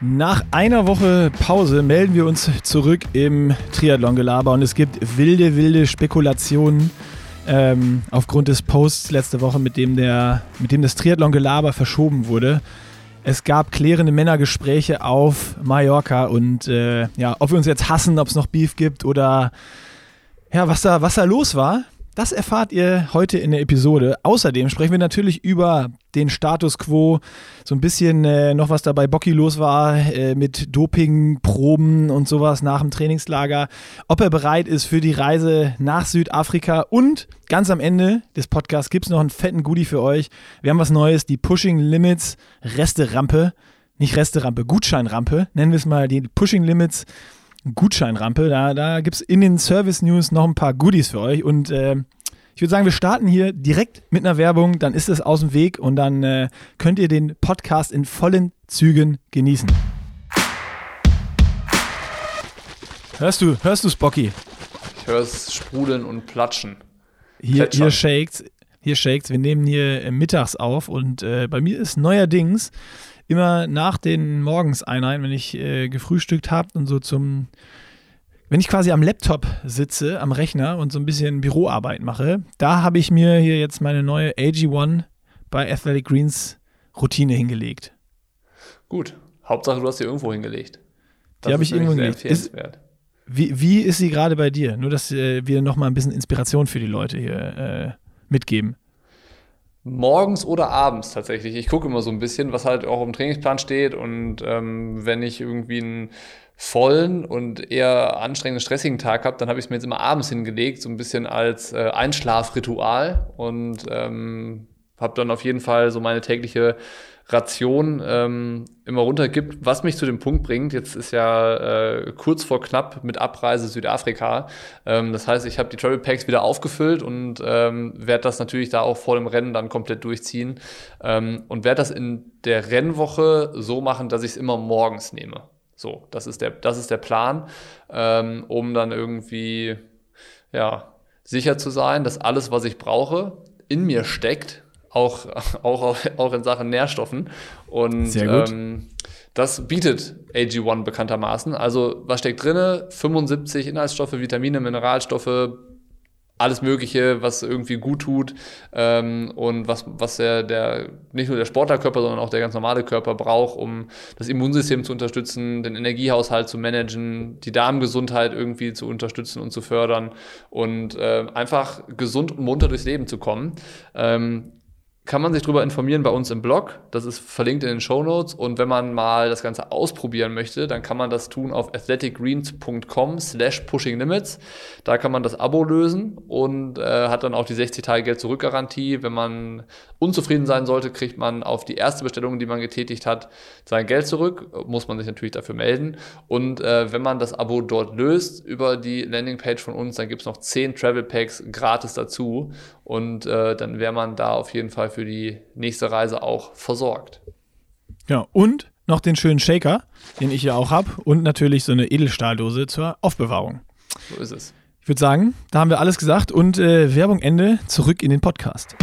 Nach einer Woche Pause melden wir uns zurück im Triathlon-Gelaber und es gibt wilde, wilde Spekulationen ähm, aufgrund des Posts letzte Woche, mit dem, der, mit dem das Triathlon-Gelaber verschoben wurde. Es gab klärende Männergespräche auf Mallorca und äh, ja, ob wir uns jetzt hassen, ob es noch Beef gibt oder ja, was da, was da los war. Das erfahrt ihr heute in der Episode. Außerdem sprechen wir natürlich über den Status quo, so ein bisschen äh, noch was da bei Bocky los war äh, mit Dopingproben und sowas nach dem Trainingslager, ob er bereit ist für die Reise nach Südafrika. Und ganz am Ende des Podcasts gibt es noch einen fetten Goodie für euch. Wir haben was Neues, die Pushing Limits Resterampe, nicht Resterampe, Gutscheinrampe, nennen wir es mal. Die Pushing Limits Gutscheinrampe. Da, da gibt es in den Service News noch ein paar Goodies für euch. Und äh, ich würde sagen, wir starten hier direkt mit einer Werbung. Dann ist es aus dem Weg und dann äh, könnt ihr den Podcast in vollen Zügen genießen. Hörst du, hörst du Spocky? Ich höre es sprudeln und platschen. Hier, hier shakes, hier shakes. Wir nehmen hier äh, mittags auf und äh, bei mir ist neuerdings immer nach den Morgenseinheiten, wenn ich äh, gefrühstückt habe und so zum, wenn ich quasi am Laptop sitze, am Rechner und so ein bisschen Büroarbeit mache, da habe ich mir hier jetzt meine neue AG1 bei Athletic Greens Routine hingelegt. Gut. Hauptsache, du hast sie irgendwo hingelegt. Das die habe ich irgendwo hingelegt. Ist, wie, wie ist sie gerade bei dir? Nur, dass äh, wir nochmal ein bisschen Inspiration für die Leute hier äh, mitgeben. Morgens oder abends tatsächlich. Ich gucke immer so ein bisschen, was halt auch im Trainingsplan steht. Und ähm, wenn ich irgendwie einen vollen und eher anstrengenden, stressigen Tag habe, dann habe ich es mir jetzt immer abends hingelegt, so ein bisschen als äh, Einschlafritual. Und ähm, habe dann auf jeden Fall so meine tägliche Ration ähm, immer runtergibt, was mich zu dem Punkt bringt, jetzt ist ja äh, kurz vor knapp mit Abreise Südafrika. Ähm, das heißt, ich habe die Travel Packs wieder aufgefüllt und ähm, werde das natürlich da auch vor dem Rennen dann komplett durchziehen ähm, und werde das in der Rennwoche so machen, dass ich es immer morgens nehme. So, das ist der, das ist der Plan, ähm, um dann irgendwie ja, sicher zu sein, dass alles, was ich brauche, in mir steckt auch, auch, auch in Sachen Nährstoffen. Und. Ähm, das bietet AG1 bekanntermaßen. Also, was steckt drin? 75 Inhaltsstoffe, Vitamine, Mineralstoffe, alles Mögliche, was irgendwie gut tut ähm, und was, was der, der, nicht nur der Sportlerkörper, sondern auch der ganz normale Körper braucht, um das Immunsystem zu unterstützen, den Energiehaushalt zu managen, die Darmgesundheit irgendwie zu unterstützen und zu fördern und äh, einfach gesund und munter durchs Leben zu kommen. Ähm, kann man sich darüber informieren bei uns im Blog. Das ist verlinkt in den Show Notes. Und wenn man mal das Ganze ausprobieren möchte, dann kann man das tun auf athleticgreens.com slash pushinglimits. Da kann man das Abo lösen und äh, hat dann auch die 60 Tage Geld zurück Garantie. Wenn man unzufrieden sein sollte, kriegt man auf die erste Bestellung, die man getätigt hat, sein Geld zurück. Muss man sich natürlich dafür melden. Und äh, wenn man das Abo dort löst über die Landingpage von uns, dann gibt es noch 10 Travel Packs gratis dazu. Und äh, dann wäre man da auf jeden Fall für die nächste Reise auch versorgt. Ja, und noch den schönen Shaker, den ich ja auch habe. Und natürlich so eine Edelstahldose zur Aufbewahrung. So ist es. Ich würde sagen, da haben wir alles gesagt und äh, Werbung Ende, zurück in den Podcast.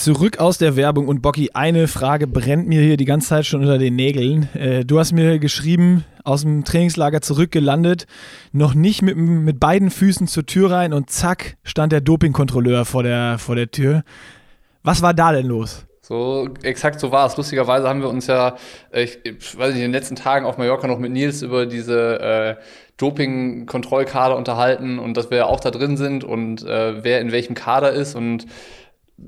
Zurück aus der Werbung und Bocky, eine Frage brennt mir hier die ganze Zeit schon unter den Nägeln. Äh, du hast mir geschrieben, aus dem Trainingslager zurückgelandet, noch nicht mit, mit beiden Füßen zur Tür rein und zack, stand der Dopingkontrolleur vor der, vor der Tür. Was war da denn los? So, exakt so war es. Lustigerweise haben wir uns ja, ich, ich weiß nicht, in den letzten Tagen auf Mallorca noch mit Nils über diese äh, Doping-Kontrollkader unterhalten und dass wir ja auch da drin sind und äh, wer in welchem Kader ist und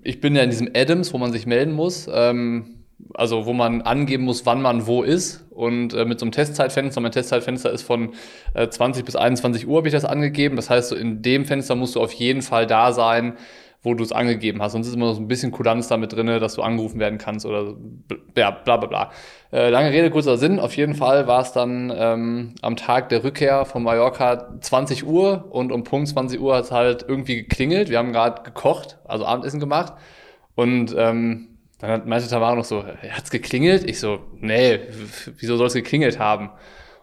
ich bin ja in diesem Adams, wo man sich melden muss. Ähm, also wo man angeben muss, wann man wo ist. Und äh, mit so einem Testzeitfenster, mein Testzeitfenster ist von äh, 20 bis 21 Uhr, habe ich das angegeben. Das heißt, so in dem Fenster musst du auf jeden Fall da sein, wo du es angegeben hast. Sonst ist immer noch so ein bisschen Kulanz damit drin, dass du angerufen werden kannst oder ja, bla bla bla. Äh, lange Rede, kurzer Sinn. Auf jeden Fall war es dann ähm, am Tag der Rückkehr von Mallorca 20 Uhr und um Punkt 20 Uhr hat es halt irgendwie geklingelt. Wir haben gerade gekocht, also Abendessen gemacht. Und ähm, dann meinte Tamara noch so, hat's geklingelt? Ich so, nee, wieso soll es geklingelt haben?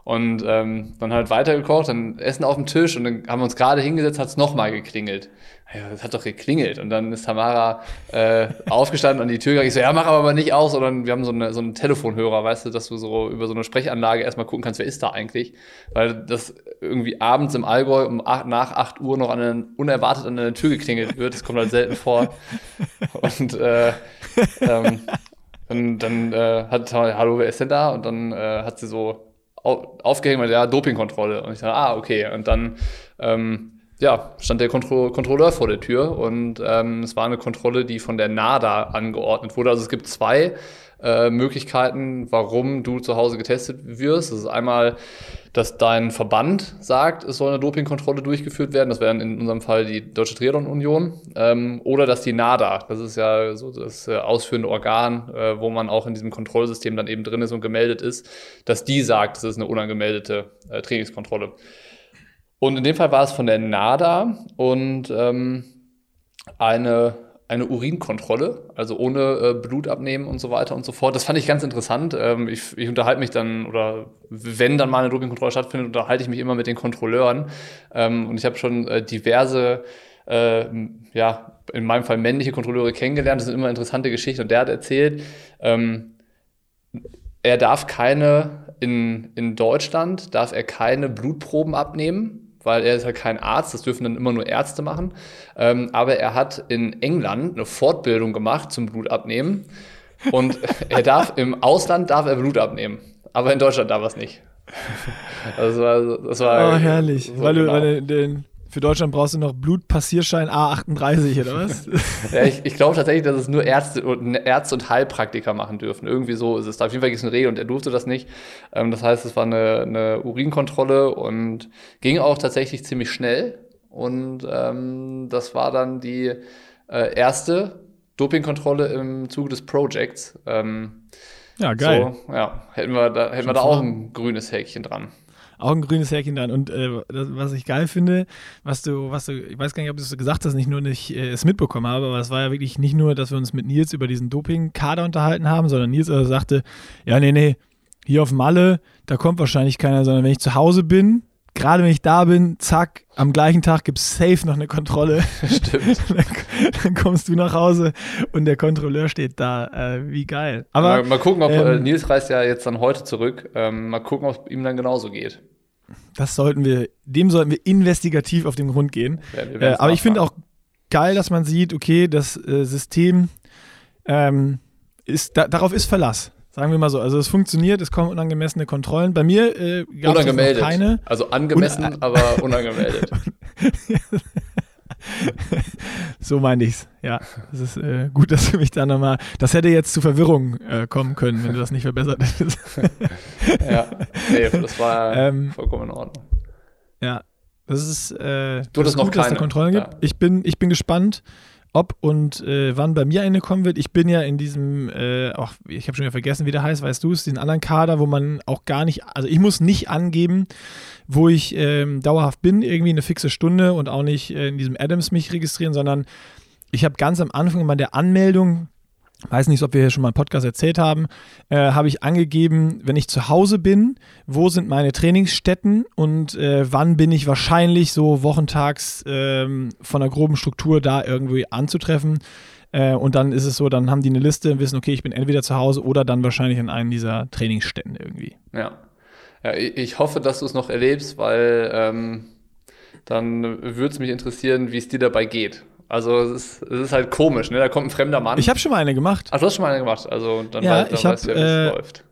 Und ähm, dann halt weitergekocht, dann Essen auf dem Tisch und dann haben wir uns gerade hingesetzt, hat es nochmal geklingelt. Ja, das hat doch geklingelt. Und dann ist Tamara äh, aufgestanden an die Tür gegangen. Ich so, ja, mach aber nicht aus, sondern wir haben so, eine, so einen Telefonhörer, weißt du, dass du so über so eine Sprechanlage erstmal gucken kannst, wer ist da eigentlich. Weil das irgendwie abends im Allgäu um acht, nach 8 Uhr noch an eine, unerwartet an eine Tür geklingelt wird. Das kommt halt selten vor. Und äh, ähm, und dann äh, hat hallo, wer ist denn da? Und dann äh, hat sie so aufgehängt, weil ja, Dopingkontrolle. Und ich dachte, ah, okay. Und dann ähm, ja, stand der Kontro Kontrolleur vor der Tür und ähm, es war eine Kontrolle, die von der NADA angeordnet wurde. Also es gibt zwei äh, Möglichkeiten, warum du zu Hause getestet wirst. Das ist einmal, dass dein Verband sagt, es soll eine Dopingkontrolle durchgeführt werden. Das wäre in unserem Fall die Deutsche Triathlon Union. Ähm, oder dass die NADA, das ist ja so das äh, ausführende Organ, äh, wo man auch in diesem Kontrollsystem dann eben drin ist und gemeldet ist, dass die sagt, es ist eine unangemeldete äh, Trainingskontrolle. Und in dem Fall war es von der NADA und ähm, eine, eine Urinkontrolle, also ohne äh, Blut abnehmen und so weiter und so fort. Das fand ich ganz interessant. Ähm, ich, ich unterhalte mich dann, oder wenn dann mal eine Dopingkontrolle stattfindet, unterhalte ich mich immer mit den Kontrolleuren. Ähm, und ich habe schon äh, diverse, äh, ja, in meinem Fall männliche Kontrolleure kennengelernt. Das sind immer interessante Geschichten. Und der hat erzählt, ähm, er darf keine, in, in Deutschland darf er keine Blutproben abnehmen weil er ist halt kein Arzt, das dürfen dann immer nur Ärzte machen. Ähm, aber er hat in England eine Fortbildung gemacht zum Blutabnehmen und er darf im Ausland darf er Blut abnehmen, aber in Deutschland darf er es nicht. Also, das war, das war oh, herrlich, so weil, genau. du, weil du den für Deutschland brauchst du noch Blutpassierschein A38 oder was? ja, ich, ich glaube tatsächlich, dass es nur Ärzte und, Ärzte und Heilpraktiker machen dürfen. Irgendwie so ist es. Da auf jeden Fall gibt es eine Regel und er durfte das nicht. Ähm, das heißt, es war eine, eine Urinkontrolle und ging auch tatsächlich ziemlich schnell. Und ähm, das war dann die äh, erste Dopingkontrolle im Zuge des Projects. Ähm, ja, geil. So, ja, hätten wir da, hätten wir da auch ein grünes Häkchen dran auch ein grünes Härchen dran. Und äh, das, was ich geil finde, was du, was du, ich weiß gar nicht, ob du es gesagt hast, nicht nur nicht äh, es mitbekommen habe, aber es war ja wirklich nicht nur, dass wir uns mit Nils über diesen Doping-Kader unterhalten haben, sondern Nils also sagte, ja, nee, nee, hier auf Malle, da kommt wahrscheinlich keiner, sondern wenn ich zu Hause bin, gerade wenn ich da bin, zack, am gleichen Tag gibt es safe noch eine Kontrolle. Stimmt. dann, dann, kommst du nach Hause und der Kontrolleur steht da. Äh, wie geil. Aber mal, mal gucken, ob äh, ähm, Nils reist ja jetzt dann heute zurück. Ähm, mal gucken, ob es ihm dann genauso geht. Das sollten wir, dem sollten wir investigativ auf den Grund gehen. Ja, äh, aber ich finde auch geil, dass man sieht, okay, das äh, System ähm, ist, da, darauf ist Verlass. Sagen wir mal so. Also es funktioniert, es kommen unangemessene Kontrollen. Bei mir äh, gab es keine. Also angemessen, Un aber unangemeldet. so meine ich's. Ja, es ist äh, gut, dass du mich da nochmal. Das hätte jetzt zu Verwirrung äh, kommen können, wenn du das nicht verbessert hättest. ja, nee, das war ähm, vollkommen in Ordnung. Ja, das ist, äh, du das ist gut, noch keine. dass es da Kontrollen gibt. Ja. Ich bin, ich bin gespannt ob und äh, wann bei mir eine kommen wird. Ich bin ja in diesem, äh, auch, ich habe schon wieder vergessen, wie der heißt, weißt du es, den anderen Kader, wo man auch gar nicht, also ich muss nicht angeben, wo ich ähm, dauerhaft bin, irgendwie eine fixe Stunde und auch nicht äh, in diesem Adams mich registrieren, sondern ich habe ganz am Anfang immer der Anmeldung weiß nicht, ob wir hier schon mal einen Podcast erzählt haben, äh, habe ich angegeben, wenn ich zu Hause bin, wo sind meine Trainingsstätten und äh, wann bin ich wahrscheinlich so wochentags ähm, von der groben Struktur da irgendwie anzutreffen. Äh, und dann ist es so, dann haben die eine Liste und wissen, okay, ich bin entweder zu Hause oder dann wahrscheinlich in einem dieser Trainingsstätten irgendwie. Ja. ja ich hoffe, dass du es noch erlebst, weil ähm, dann würde es mich interessieren, wie es dir dabei geht. Also es ist, es ist halt komisch, ne? Da kommt ein fremder Mann. Ich habe schon mal eine gemacht. Ach, du hast schon mal eine gemacht. Also dann, ja, weiß, dann ich hab, weißt du ja, wie äh, es läuft.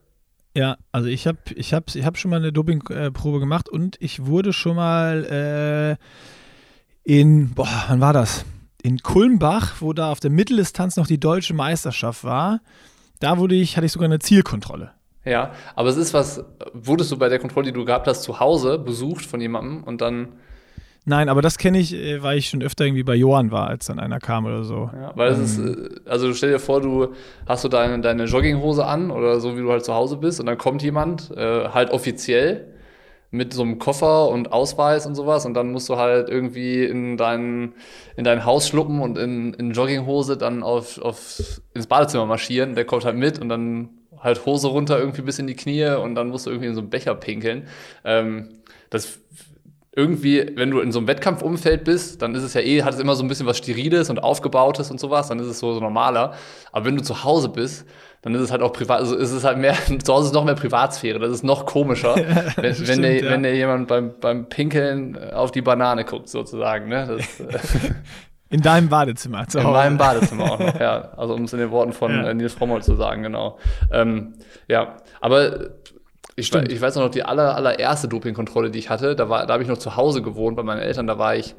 Ja, also ich habe ich hab, ich hab schon mal eine Dopingprobe gemacht und ich wurde schon mal äh, in, boah, wann war das? In Kulmbach, wo da auf der Mitteldistanz noch die deutsche Meisterschaft war, da wurde ich, hatte ich sogar eine Zielkontrolle. Ja, aber es ist was, wurdest du bei der Kontrolle, die du gehabt hast, zu Hause besucht von jemandem und dann Nein, aber das kenne ich, äh, weil ich schon öfter irgendwie bei Johann war, als dann einer kam oder so. Ja, weil es ist, ähm. äh, also stell dir vor, du hast so deine, deine Jogginghose an oder so, wie du halt zu Hause bist und dann kommt jemand, äh, halt offiziell, mit so einem Koffer und Ausweis und sowas und dann musst du halt irgendwie in dein, in dein Haus schluppen und in, in Jogginghose dann auf, auf, ins Badezimmer marschieren. Der kommt halt mit und dann halt Hose runter irgendwie bis in die Knie und dann musst du irgendwie in so einen Becher pinkeln. Ähm, das irgendwie, wenn du in so einem Wettkampfumfeld bist, dann ist es ja eh, hat es immer so ein bisschen was Steriles und Aufgebautes und sowas, dann ist es so, so normaler. Aber wenn du zu Hause bist, dann ist es halt auch privat, also ist es halt mehr, zu Hause ist noch mehr Privatsphäre, das ist noch komischer, wenn, stimmt, wenn, dir, ja. wenn dir jemand beim, beim Pinkeln auf die Banane guckt, sozusagen. Ne? Das, in deinem Badezimmer zu Hause. In meinem Badezimmer auch noch, ja. Also um es in den Worten von ja. Äh, Nils Frommel zu sagen, genau. Ähm, ja, aber ich, ich, weiß noch, die aller, allererste Dopingkontrolle, die ich hatte, da, war, da habe ich noch zu Hause gewohnt bei meinen Eltern, da war ich,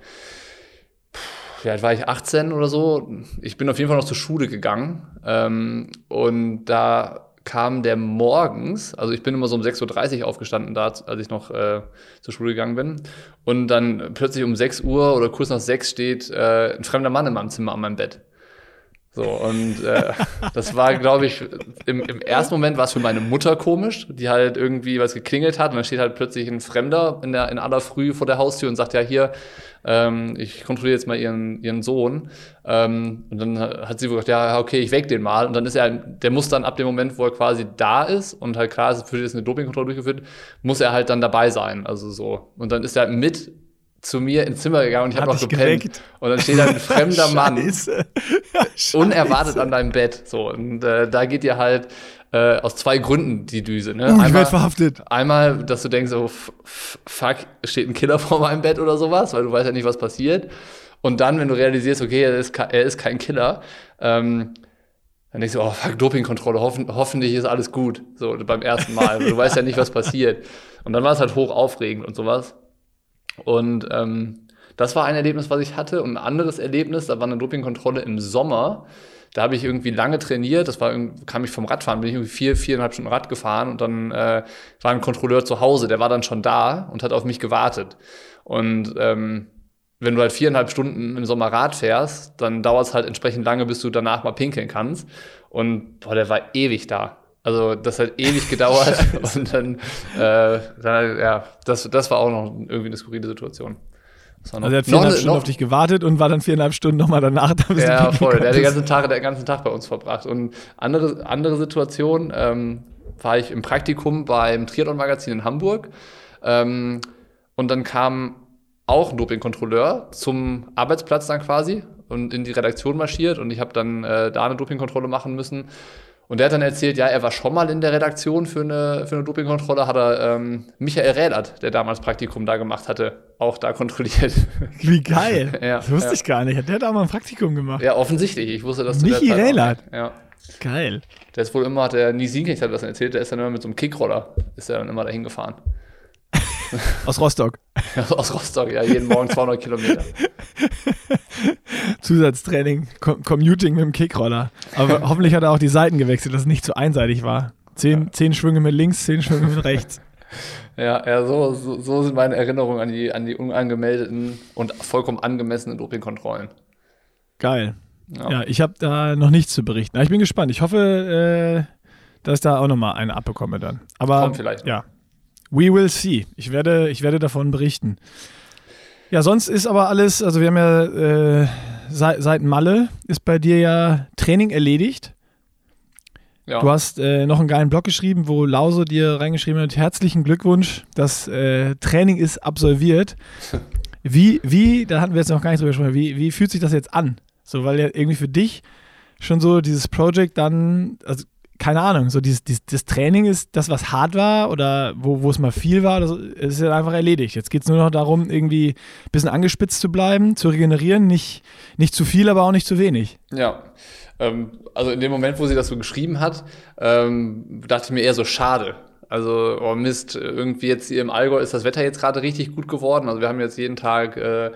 alt war ich, 18 oder so. Ich bin auf jeden Fall noch zur Schule gegangen ähm, und da kam der morgens, also ich bin immer so um 6.30 Uhr aufgestanden, da, als ich noch äh, zur Schule gegangen bin. Und dann plötzlich um 6 Uhr oder kurz nach 6 steht äh, ein fremder Mann in meinem Zimmer an meinem Bett. So, und äh, das war, glaube ich, im, im ersten Moment war es für meine Mutter komisch, die halt irgendwie was geklingelt hat und dann steht halt plötzlich ein Fremder in, der, in aller Früh vor der Haustür und sagt, ja, hier, ähm, ich kontrolliere jetzt mal ihren, ihren Sohn. Ähm, und dann hat sie gesagt, ja, okay, ich weck den mal. Und dann ist er, der muss dann ab dem Moment, wo er quasi da ist und halt klar ist, für die ist eine Dopingkontrolle durchgeführt, muss er halt dann dabei sein. Also so. Und dann ist er mit zu mir ins Zimmer gegangen und ich habe noch gepennt. Geweckt. Und dann steht da ein fremder Mann unerwartet an deinem Bett. So, und äh, da geht dir halt äh, aus zwei Gründen die Düse. Ne? Uh, ich werde verhaftet. Einmal, dass du denkst, so, fuck, steht ein Killer vor meinem Bett oder sowas, weil du weißt ja nicht, was passiert. Und dann, wenn du realisierst, okay, er ist, er ist kein Killer, ähm, dann denkst du, oh fuck, Dopingkontrolle, hoffen, hoffentlich ist alles gut. So beim ersten Mal. du weißt ja nicht, was passiert. Und dann war es halt hoch aufregend und sowas. Und ähm, das war ein Erlebnis, was ich hatte. Und ein anderes Erlebnis, da war eine Dopingkontrolle im Sommer. Da habe ich irgendwie lange trainiert. Das war kam ich vom Radfahren, bin ich irgendwie vier, viereinhalb Stunden Rad gefahren und dann äh, war ein Kontrolleur zu Hause, der war dann schon da und hat auf mich gewartet. Und ähm, wenn du halt viereinhalb Stunden im Sommer Rad fährst, dann dauert es halt entsprechend lange, bis du danach mal pinkeln kannst. Und boah, der war ewig da. Also das hat ewig gedauert und dann, äh, dann, ja, das, das war auch noch irgendwie eine skurrile Situation. Also er hat viereinhalb Stunden auf dich gewartet und war dann viereinhalb Stunden nochmal danach da. Ja, voll. Der hat den ganzen Tag, den ganzen Tag bei uns verbracht. Und andere, andere Situation ähm, war ich im Praktikum beim Triathlon-Magazin in Hamburg. Ähm, und dann kam auch ein Dopingkontrolleur zum Arbeitsplatz dann quasi und in die Redaktion marschiert und ich habe dann äh, da eine Dopingkontrolle machen müssen. Und der hat dann erzählt, ja, er war schon mal in der Redaktion für eine, für eine Dopingkontrolle, hat er ähm, Michael Rädert, der damals Praktikum da gemacht hatte, auch da kontrolliert. Wie geil. ja, das wusste ja. ich gar nicht. Hat der da mal ein Praktikum gemacht? Ja, offensichtlich. Ich wusste das Michi Rädert? Ja. Geil. Der ist wohl immer, hat der Niesinkicht hat das erzählt, der ist dann immer mit so einem Kickroller, ist er dann immer dahin gefahren. Aus Rostock. Aus Rostock, ja, jeden Morgen 200 Kilometer. Zusatztraining, Com Commuting mit dem Kickroller. Aber hoffentlich hat er auch die Seiten gewechselt, dass es nicht zu einseitig war. Zehn, ja. zehn Schwünge mit links, zehn Schwünge mit rechts. Ja, ja so, so, so, sind meine Erinnerungen an die, an die unangemeldeten und vollkommen angemessenen Dopingkontrollen. Geil. Ja, ja ich habe da noch nichts zu berichten. Aber ich bin gespannt. Ich hoffe, äh, dass ich da auch nochmal eine abbekomme dann. Aber Kommt vielleicht. Ja. We will see. Ich werde, ich werde davon berichten. Ja, sonst ist aber alles, also wir haben ja äh, seit, seit Malle ist bei dir ja Training erledigt. Ja. Du hast äh, noch einen geilen Blog geschrieben, wo Lause dir reingeschrieben hat, herzlichen Glückwunsch, das äh, Training ist absolviert. Wie, wie, da hatten wir jetzt noch gar nicht drüber gesprochen, wie, wie fühlt sich das jetzt an? So, weil ja irgendwie für dich schon so dieses Projekt dann, also keine Ahnung, so dieses, dieses das Training ist das, was hart war oder wo, wo es mal viel war, das ist ja einfach erledigt. Jetzt geht es nur noch darum, irgendwie ein bisschen angespitzt zu bleiben, zu regenerieren, nicht, nicht zu viel, aber auch nicht zu wenig. Ja, ähm, also in dem Moment, wo sie das so geschrieben hat, ähm, dachte ich mir eher so schade. Also, oh Mist, irgendwie jetzt hier im Allgäu ist das Wetter jetzt gerade richtig gut geworden. Also wir haben jetzt jeden Tag äh,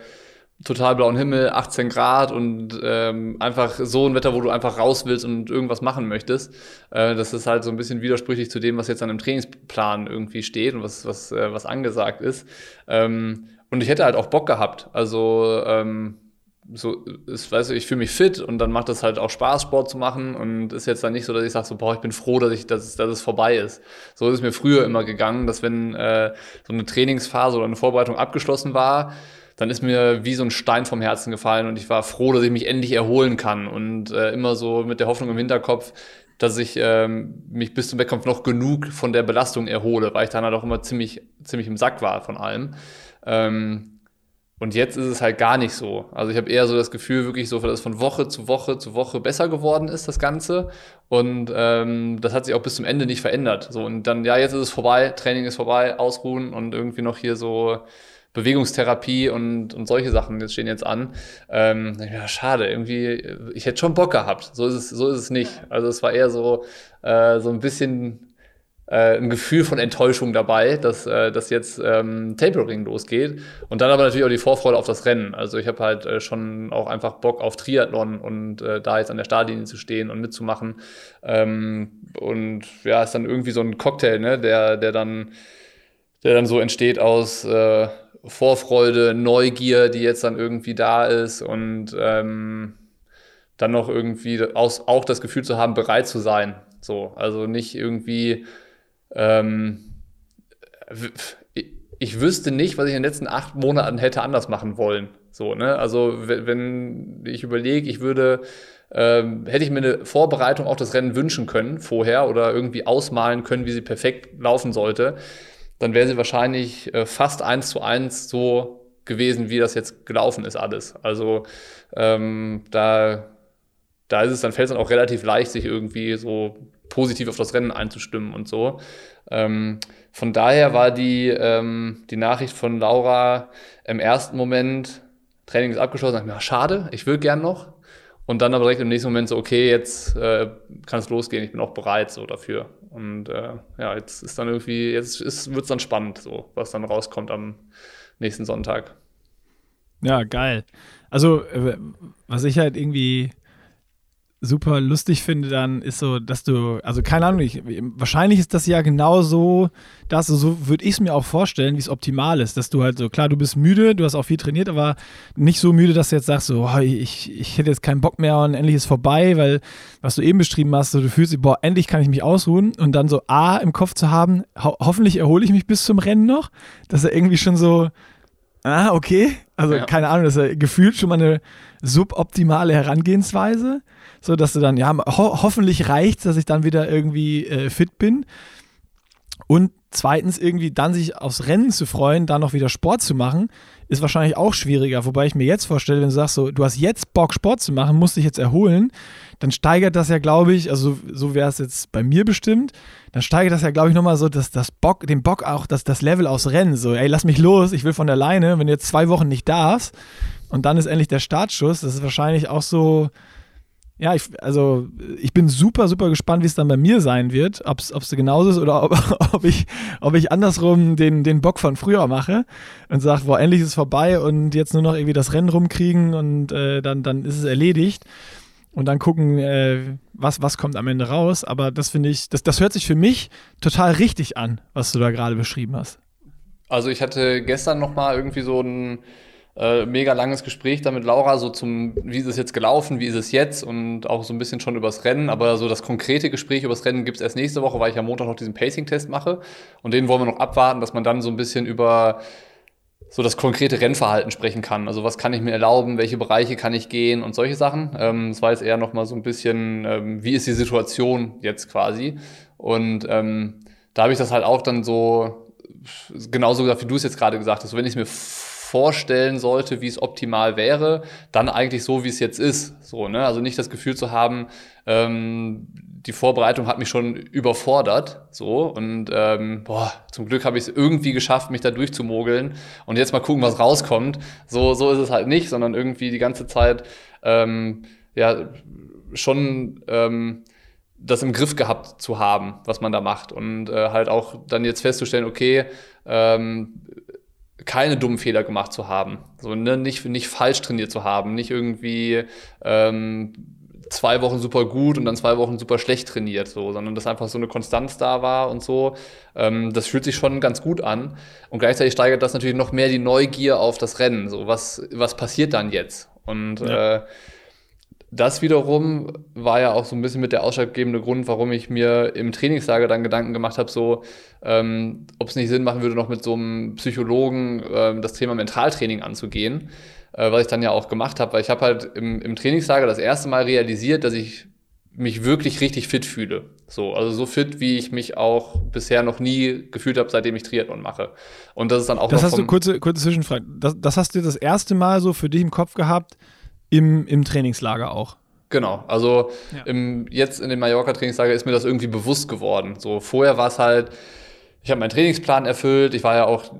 total blauen Himmel, 18 Grad und ähm, einfach so ein Wetter, wo du einfach raus willst und irgendwas machen möchtest. Äh, das ist halt so ein bisschen widersprüchlich zu dem, was jetzt an einem Trainingsplan irgendwie steht und was, was, äh, was angesagt ist. Ähm, und ich hätte halt auch Bock gehabt. Also ähm, so, ist, weißt du, ich fühle mich fit und dann macht es halt auch Spaß, Sport zu machen und ist jetzt dann nicht so, dass ich sage so, boah, ich bin froh, dass ich, dass, dass es vorbei ist. So ist es mir früher immer gegangen, dass wenn äh, so eine Trainingsphase oder eine Vorbereitung abgeschlossen war, dann ist mir wie so ein Stein vom Herzen gefallen und ich war froh, dass ich mich endlich erholen kann und äh, immer so mit der Hoffnung im Hinterkopf, dass ich ähm, mich bis zum Wettkampf noch genug von der Belastung erhole, weil ich dann halt auch immer ziemlich, ziemlich im Sack war von allem. Ähm, und jetzt ist es halt gar nicht so. Also ich habe eher so das Gefühl, wirklich so, dass es von Woche zu Woche zu Woche besser geworden ist, das Ganze. Und ähm, das hat sich auch bis zum Ende nicht verändert. So, und dann, ja, jetzt ist es vorbei, Training ist vorbei, ausruhen und irgendwie noch hier so Bewegungstherapie und, und solche Sachen jetzt stehen jetzt an. Ähm, ja, schade, irgendwie, ich hätte schon Bock gehabt. So ist es, so ist es nicht. Also es war eher so, äh, so ein bisschen äh, ein Gefühl von Enttäuschung dabei, dass, äh, dass jetzt ähm, Tapering losgeht. Und dann aber natürlich auch die Vorfreude auf das Rennen. Also ich habe halt äh, schon auch einfach Bock auf Triathlon und äh, da jetzt an der Startlinie zu stehen und mitzumachen. Ähm, und ja, ist dann irgendwie so ein Cocktail, ne, der, der dann, der dann so entsteht aus äh, Vorfreude, Neugier, die jetzt dann irgendwie da ist und ähm, dann noch irgendwie aus, auch das Gefühl zu haben, bereit zu sein. So, also nicht irgendwie ähm, ich wüsste nicht, was ich in den letzten acht Monaten hätte anders machen wollen. So, ne? Also wenn ich überlege, ich würde, ähm, hätte ich mir eine Vorbereitung auf das Rennen wünschen können vorher oder irgendwie ausmalen können, wie sie perfekt laufen sollte, dann wäre sie wahrscheinlich äh, fast eins zu eins so gewesen, wie das jetzt gelaufen ist alles. Also ähm, da, da ist es dann fällt es dann auch relativ leicht, sich irgendwie so positiv auf das Rennen einzustimmen und so. Ähm, von daher war die, ähm, die Nachricht von Laura im ersten Moment, Training ist abgeschlossen, dachte ich mir, schade, ich will gern noch. Und dann aber direkt im nächsten Moment so, okay, jetzt äh, kann es losgehen, ich bin auch bereit so dafür. Und äh, ja, jetzt ist dann irgendwie, jetzt wird es dann spannend, so, was dann rauskommt am nächsten Sonntag. Ja, geil. Also, äh, was ich halt irgendwie super lustig finde, dann ist so, dass du, also keine Ahnung, ich, wahrscheinlich ist das ja genau so, dass so würde ich es mir auch vorstellen, wie es optimal ist, dass du halt so, klar, du bist müde, du hast auch viel trainiert, aber nicht so müde, dass du jetzt sagst, so, oh, ich, ich hätte jetzt keinen Bock mehr und endlich ist vorbei, weil was du eben beschrieben hast, so, du fühlst dich, boah, endlich kann ich mich ausruhen und dann so A im Kopf zu haben, ho hoffentlich erhole ich mich bis zum Rennen noch, dass er irgendwie schon so, ah, okay, also ja. keine Ahnung, das ist ja gefühlt schon mal eine suboptimale Herangehensweise so dass du dann, ja, ho hoffentlich reicht dass ich dann wieder irgendwie äh, fit bin. Und zweitens, irgendwie dann sich aufs Rennen zu freuen, dann noch wieder Sport zu machen, ist wahrscheinlich auch schwieriger. Wobei ich mir jetzt vorstelle, wenn du sagst, so, du hast jetzt Bock, Sport zu machen, musst dich jetzt erholen, dann steigert das ja, glaube ich, also so wäre es jetzt bei mir bestimmt, dann steigert das ja, glaube ich, nochmal so dass das Bock, den Bock auch, das, das Level aufs Rennen. So, ey, lass mich los, ich will von der Leine, wenn du jetzt zwei Wochen nicht darfst und dann ist endlich der Startschuss, das ist wahrscheinlich auch so ja, ich, also ich bin super, super gespannt, wie es dann bei mir sein wird, ob es genauso ist oder ob, ob, ich, ob ich andersrum den, den Bock von früher mache und sage, boah, endlich ist es vorbei und jetzt nur noch irgendwie das Rennen rumkriegen und äh, dann, dann ist es erledigt und dann gucken, äh, was, was kommt am Ende raus. Aber das finde ich, das, das hört sich für mich total richtig an, was du da gerade beschrieben hast. Also ich hatte gestern noch mal irgendwie so ein äh, mega langes Gespräch da mit Laura, so zum, wie ist es jetzt gelaufen, wie ist es jetzt und auch so ein bisschen schon übers Rennen. Aber so das konkrete Gespräch übers Rennen gibt es erst nächste Woche, weil ich am Montag noch diesen Pacing-Test mache. Und den wollen wir noch abwarten, dass man dann so ein bisschen über so das konkrete Rennverhalten sprechen kann. Also was kann ich mir erlauben, welche Bereiche kann ich gehen und solche Sachen. Ähm, das war jetzt eher noch mal so ein bisschen, ähm, wie ist die Situation jetzt quasi. Und ähm, da habe ich das halt auch dann so genauso gesagt, wie du es jetzt gerade gesagt hast. So, wenn ich es mir vorstellen sollte, wie es optimal wäre, dann eigentlich so, wie es jetzt ist. So, ne? Also nicht das Gefühl zu haben, ähm, die Vorbereitung hat mich schon überfordert. So, und ähm, boah, zum Glück habe ich es irgendwie geschafft, mich da durchzumogeln und jetzt mal gucken, was rauskommt. So, so ist es halt nicht, sondern irgendwie die ganze Zeit ähm, ja schon ähm, das im Griff gehabt zu haben, was man da macht. Und äh, halt auch dann jetzt festzustellen, okay, ähm, keine dummen Fehler gemacht zu haben. So, ne? nicht, nicht falsch trainiert zu haben, nicht irgendwie ähm, zwei Wochen super gut und dann zwei Wochen super schlecht trainiert, so, sondern dass einfach so eine Konstanz da war und so. Ähm, das fühlt sich schon ganz gut an. Und gleichzeitig steigert das natürlich noch mehr die Neugier auf das Rennen. So, was, was passiert dann jetzt? Und ja. äh, das wiederum war ja auch so ein bisschen mit der ausschlaggebende Grund, warum ich mir im Trainingslager dann Gedanken gemacht habe, so, ähm, ob es nicht Sinn machen würde, noch mit so einem Psychologen ähm, das Thema Mentaltraining anzugehen, äh, was ich dann ja auch gemacht habe, weil ich habe halt im, im Trainingslager das erste Mal realisiert, dass ich mich wirklich richtig fit fühle. So, also so fit, wie ich mich auch bisher noch nie gefühlt habe, seitdem ich Triathlon mache. Und das ist dann auch Das hast du kurze, kurze Zwischenfrage. Das, das hast du das erste Mal so für dich im Kopf gehabt, im, im Trainingslager auch. Genau, also ja. im, jetzt in dem Mallorca-Trainingslager ist mir das irgendwie bewusst geworden. So vorher war es halt, ich habe meinen Trainingsplan erfüllt. Ich war ja auch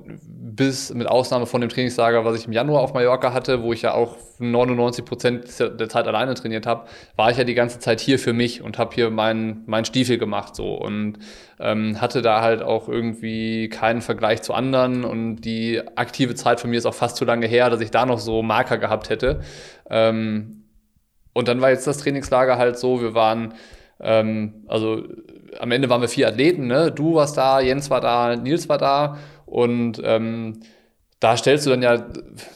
bis mit Ausnahme von dem Trainingslager, was ich im Januar auf Mallorca hatte, wo ich ja auch 99 Prozent der Zeit alleine trainiert habe, war ich ja die ganze Zeit hier für mich und habe hier meinen mein Stiefel gemacht so und ähm, hatte da halt auch irgendwie keinen Vergleich zu anderen und die aktive Zeit von mir ist auch fast zu lange her, dass ich da noch so Marker gehabt hätte. Ähm, und dann war jetzt das Trainingslager halt so, wir waren ähm, also am Ende waren wir vier Athleten, ne? Du warst da, Jens war da, Nils war da und ähm, da stellst du dann ja,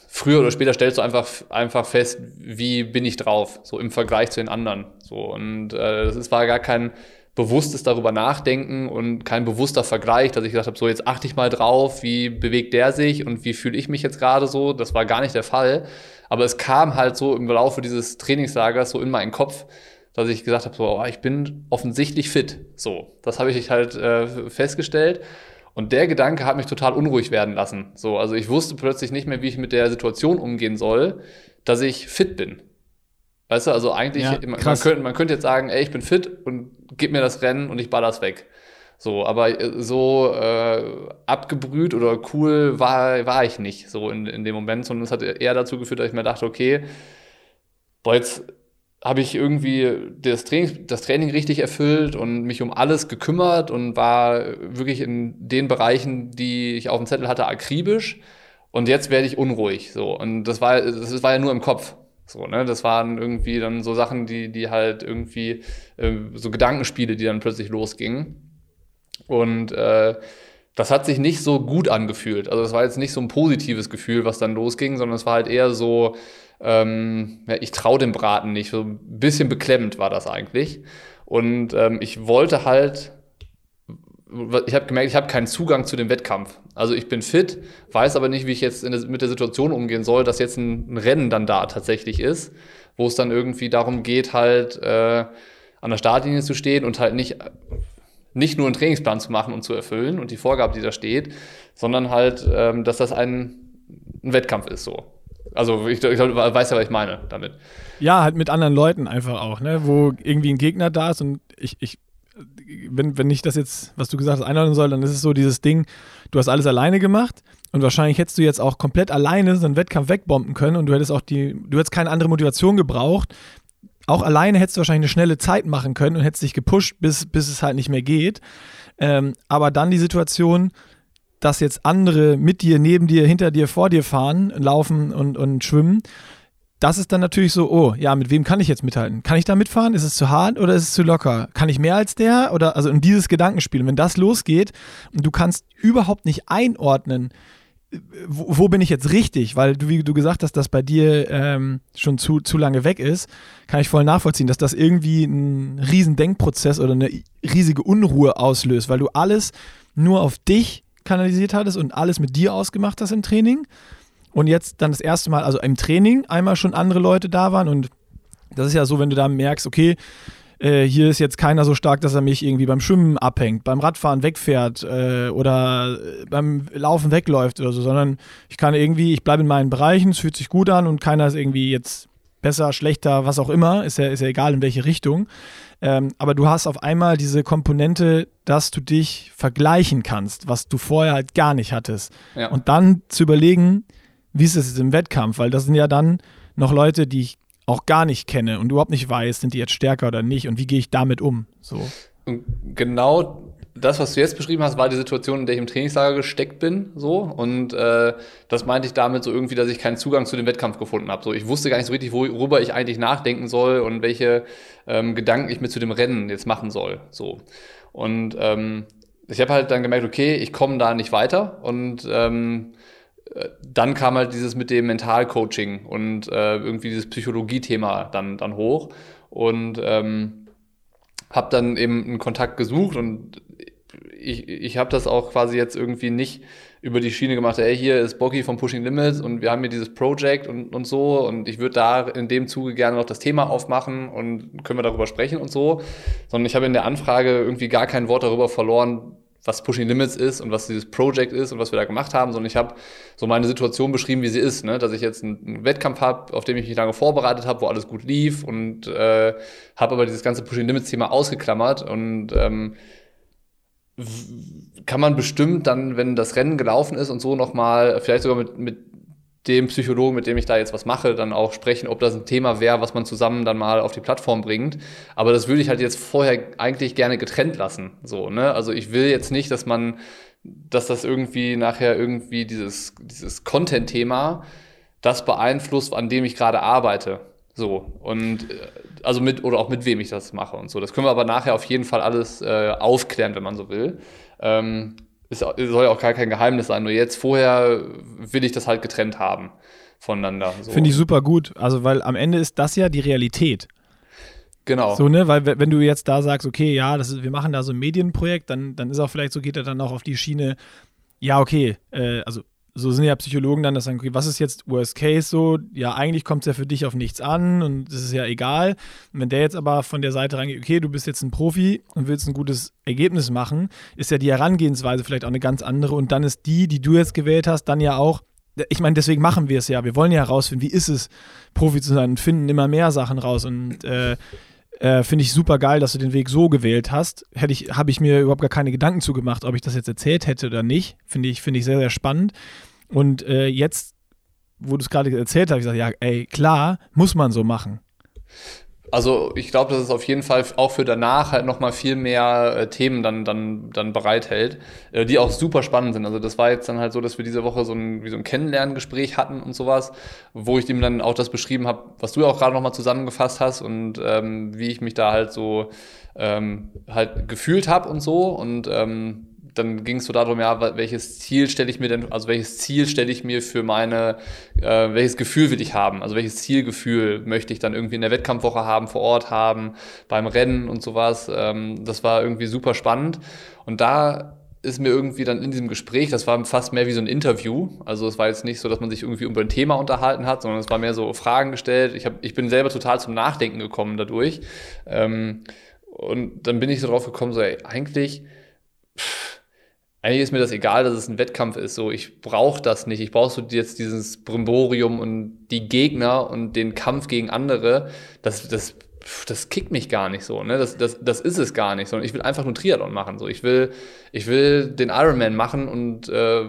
früher oder später stellst du einfach, einfach fest, wie bin ich drauf, so im Vergleich zu den anderen. So, und äh, war gar kein bewusstes darüber nachdenken und kein bewusster Vergleich, dass ich gesagt habe, so jetzt achte ich mal drauf, wie bewegt der sich und wie fühle ich mich jetzt gerade so. Das war gar nicht der Fall. Aber es kam halt so im Laufe dieses Trainingslagers so in meinen Kopf, dass ich gesagt habe, so, oh, ich bin offensichtlich fit. So, das habe ich halt äh, festgestellt. Und der Gedanke hat mich total unruhig werden lassen. So, also ich wusste plötzlich nicht mehr, wie ich mit der Situation umgehen soll, dass ich fit bin. Weißt du, also eigentlich, ja, man, man, könnte, man könnte jetzt sagen, ey, ich bin fit und gib mir das Rennen und ich baller's weg. So, aber äh, so äh, abgebrüht oder cool war, war ich nicht so in, in dem Moment, sondern es hat eher dazu geführt, dass ich mir dachte, okay, boah, jetzt habe ich irgendwie das Training, das Training richtig erfüllt und mich um alles gekümmert und war wirklich in den Bereichen, die ich auf dem Zettel hatte, akribisch. Und jetzt werde ich unruhig. So. Und das war, das war ja nur im Kopf. So, ne? Das waren irgendwie dann so Sachen, die, die halt irgendwie, äh, so Gedankenspiele, die dann plötzlich losgingen. Und äh, das hat sich nicht so gut angefühlt. Also es war jetzt nicht so ein positives Gefühl, was dann losging, sondern es war halt eher so, ähm, ja, ich traue dem Braten nicht. So ein bisschen beklemmend war das eigentlich. Und ähm, ich wollte halt, ich habe gemerkt, ich habe keinen Zugang zu dem Wettkampf. Also ich bin fit, weiß aber nicht, wie ich jetzt der, mit der Situation umgehen soll, dass jetzt ein, ein, Rennen dann da tatsächlich ist, wo es dann irgendwie darum geht, halt äh, an der Startlinie zu stehen und halt nicht nicht nur einen Trainingsplan zu machen und zu erfüllen und die Vorgabe, die da steht, sondern halt, ähm, dass das ein, ein Wettkampf ist so. Also ich, ich weiß ja, was ich meine damit. Ja, halt mit anderen Leuten einfach auch, ne? Wo irgendwie ein Gegner da ist und ich, ich wenn, wenn ich das jetzt, was du gesagt hast, einordnen soll, dann ist es so dieses Ding, du hast alles alleine gemacht und wahrscheinlich hättest du jetzt auch komplett alleine so einen Wettkampf wegbomben können und du hättest auch die, du hättest keine andere Motivation gebraucht. Auch alleine hättest du wahrscheinlich eine schnelle Zeit machen können und hättest dich gepusht, bis, bis es halt nicht mehr geht. Ähm, aber dann die Situation, dass jetzt andere mit dir, neben dir, hinter dir, vor dir fahren, laufen und, und schwimmen, das ist dann natürlich so, oh, ja, mit wem kann ich jetzt mithalten? Kann ich da mitfahren? Ist es zu hart oder ist es zu locker? Kann ich mehr als der? Oder also in dieses Gedankenspiel. Und wenn das losgeht und du kannst überhaupt nicht einordnen, wo, wo, bin ich jetzt richtig? Weil du, wie du gesagt hast, dass bei dir ähm, schon zu, zu lange weg ist, kann ich voll nachvollziehen, dass das irgendwie ein riesen Denkprozess oder eine riesige Unruhe auslöst, weil du alles nur auf dich kanalisiert hattest und alles mit dir ausgemacht hast im Training. Und jetzt dann das erste Mal, also im Training, einmal schon andere Leute da waren. Und das ist ja so, wenn du da merkst, okay, äh, hier ist jetzt keiner so stark, dass er mich irgendwie beim Schwimmen abhängt, beim Radfahren wegfährt äh, oder beim Laufen wegläuft oder so, sondern ich kann irgendwie, ich bleibe in meinen Bereichen, es fühlt sich gut an und keiner ist irgendwie jetzt besser, schlechter, was auch immer, ist ja, ist ja egal in welche Richtung. Ähm, aber du hast auf einmal diese Komponente, dass du dich vergleichen kannst, was du vorher halt gar nicht hattest. Ja. Und dann zu überlegen, wie ist es jetzt im Wettkampf, weil das sind ja dann noch Leute, die ich auch gar nicht kenne und überhaupt nicht weiß, sind die jetzt stärker oder nicht und wie gehe ich damit um? So. Und genau das, was du jetzt beschrieben hast, war die Situation, in der ich im Trainingslager gesteckt bin, so. Und äh, das meinte ich damit so irgendwie, dass ich keinen Zugang zu dem Wettkampf gefunden habe. So, ich wusste gar nicht so richtig, worüber ich eigentlich nachdenken soll und welche ähm, Gedanken ich mir zu dem Rennen jetzt machen soll. So. Und ähm, ich habe halt dann gemerkt, okay, ich komme da nicht weiter. Und ähm, äh, dann kam halt dieses mit dem Mentalcoaching und äh, irgendwie dieses Psychologie-Thema dann, dann hoch. Und ähm, habe dann eben einen Kontakt gesucht und ich, ich habe das auch quasi jetzt irgendwie nicht über die Schiene gemacht, ey, hier ist Bocky von Pushing Limits und wir haben hier dieses Project und, und so und ich würde da in dem Zuge gerne noch das Thema aufmachen und können wir darüber sprechen und so, sondern ich habe in der Anfrage irgendwie gar kein Wort darüber verloren, was Pushing Limits ist und was dieses Project ist und was wir da gemacht haben, sondern ich habe so meine Situation beschrieben, wie sie ist, ne? dass ich jetzt einen Wettkampf habe, auf dem ich mich lange vorbereitet habe, wo alles gut lief und äh, habe aber dieses ganze Pushing Limits Thema ausgeklammert und ähm, kann man bestimmt dann, wenn das Rennen gelaufen ist und so nochmal, vielleicht sogar mit, mit dem Psychologen, mit dem ich da jetzt was mache, dann auch sprechen, ob das ein Thema wäre, was man zusammen dann mal auf die Plattform bringt. Aber das würde ich halt jetzt vorher eigentlich gerne getrennt lassen. So, ne? Also ich will jetzt nicht, dass man, dass das irgendwie nachher irgendwie dieses, dieses Content-Thema das beeinflusst, an dem ich gerade arbeite. So. Und äh, also mit oder auch mit wem ich das mache und so. Das können wir aber nachher auf jeden Fall alles äh, aufklären, wenn man so will. Ähm, es soll ja auch gar kein Geheimnis sein. Nur jetzt vorher will ich das halt getrennt haben voneinander. So. Finde ich super gut. Also, weil am Ende ist das ja die Realität. Genau. So, ne, weil wenn du jetzt da sagst, okay, ja, das ist, wir machen da so ein Medienprojekt, dann, dann ist auch vielleicht so, geht er dann auch auf die Schiene, ja, okay, äh, also so sind ja Psychologen dann, dass sagen, okay, was ist jetzt Worst Case so? Ja, eigentlich kommt es ja für dich auf nichts an und es ist ja egal. Und wenn der jetzt aber von der Seite reingeht, okay, du bist jetzt ein Profi und willst ein gutes Ergebnis machen, ist ja die Herangehensweise vielleicht auch eine ganz andere und dann ist die, die du jetzt gewählt hast, dann ja auch ich meine, deswegen machen wir es ja. Wir wollen ja herausfinden, wie ist es, Profi zu sein und finden immer mehr Sachen raus. Und äh, äh, Finde ich super geil, dass du den Weg so gewählt hast. Hätte ich, habe ich mir überhaupt gar keine Gedanken zugemacht, ob ich das jetzt erzählt hätte oder nicht. Finde ich, finde ich sehr, sehr spannend. Und äh, jetzt, wo du es gerade erzählt hast, ich gesagt, ja, ey, klar, muss man so machen. Also ich glaube, dass es auf jeden Fall auch für danach halt nochmal viel mehr äh, Themen dann, dann, dann bereithält, äh, die auch super spannend sind. Also das war jetzt dann halt so, dass wir diese Woche so ein, wie so ein Kennenlerngespräch hatten und sowas, wo ich ihm dann auch das beschrieben habe, was du ja auch gerade nochmal zusammengefasst hast und ähm, wie ich mich da halt so ähm, halt gefühlt habe und so. Und ähm, dann ging es so darum, ja, welches Ziel stelle ich mir denn, also welches Ziel stelle ich mir für meine, äh, welches Gefühl will ich haben? Also welches Zielgefühl möchte ich dann irgendwie in der Wettkampfwoche haben, vor Ort haben, beim Rennen und sowas. Ähm, das war irgendwie super spannend. Und da ist mir irgendwie dann in diesem Gespräch, das war fast mehr wie so ein Interview. Also es war jetzt nicht so, dass man sich irgendwie über ein Thema unterhalten hat, sondern es war mehr so Fragen gestellt. Ich, hab, ich bin selber total zum Nachdenken gekommen dadurch. Ähm, und dann bin ich so drauf gekommen, so ey, eigentlich eigentlich ist mir das egal, dass es ein Wettkampf ist. So, ich brauche das nicht. Ich brauche so jetzt dieses Brimborium und die Gegner und den Kampf gegen andere. Das, das, das kickt mich gar nicht so. Ne? Das, das, das ist es gar nicht. Sondern ich will einfach nur Triathlon machen. So, ich will, ich will den Ironman machen und äh,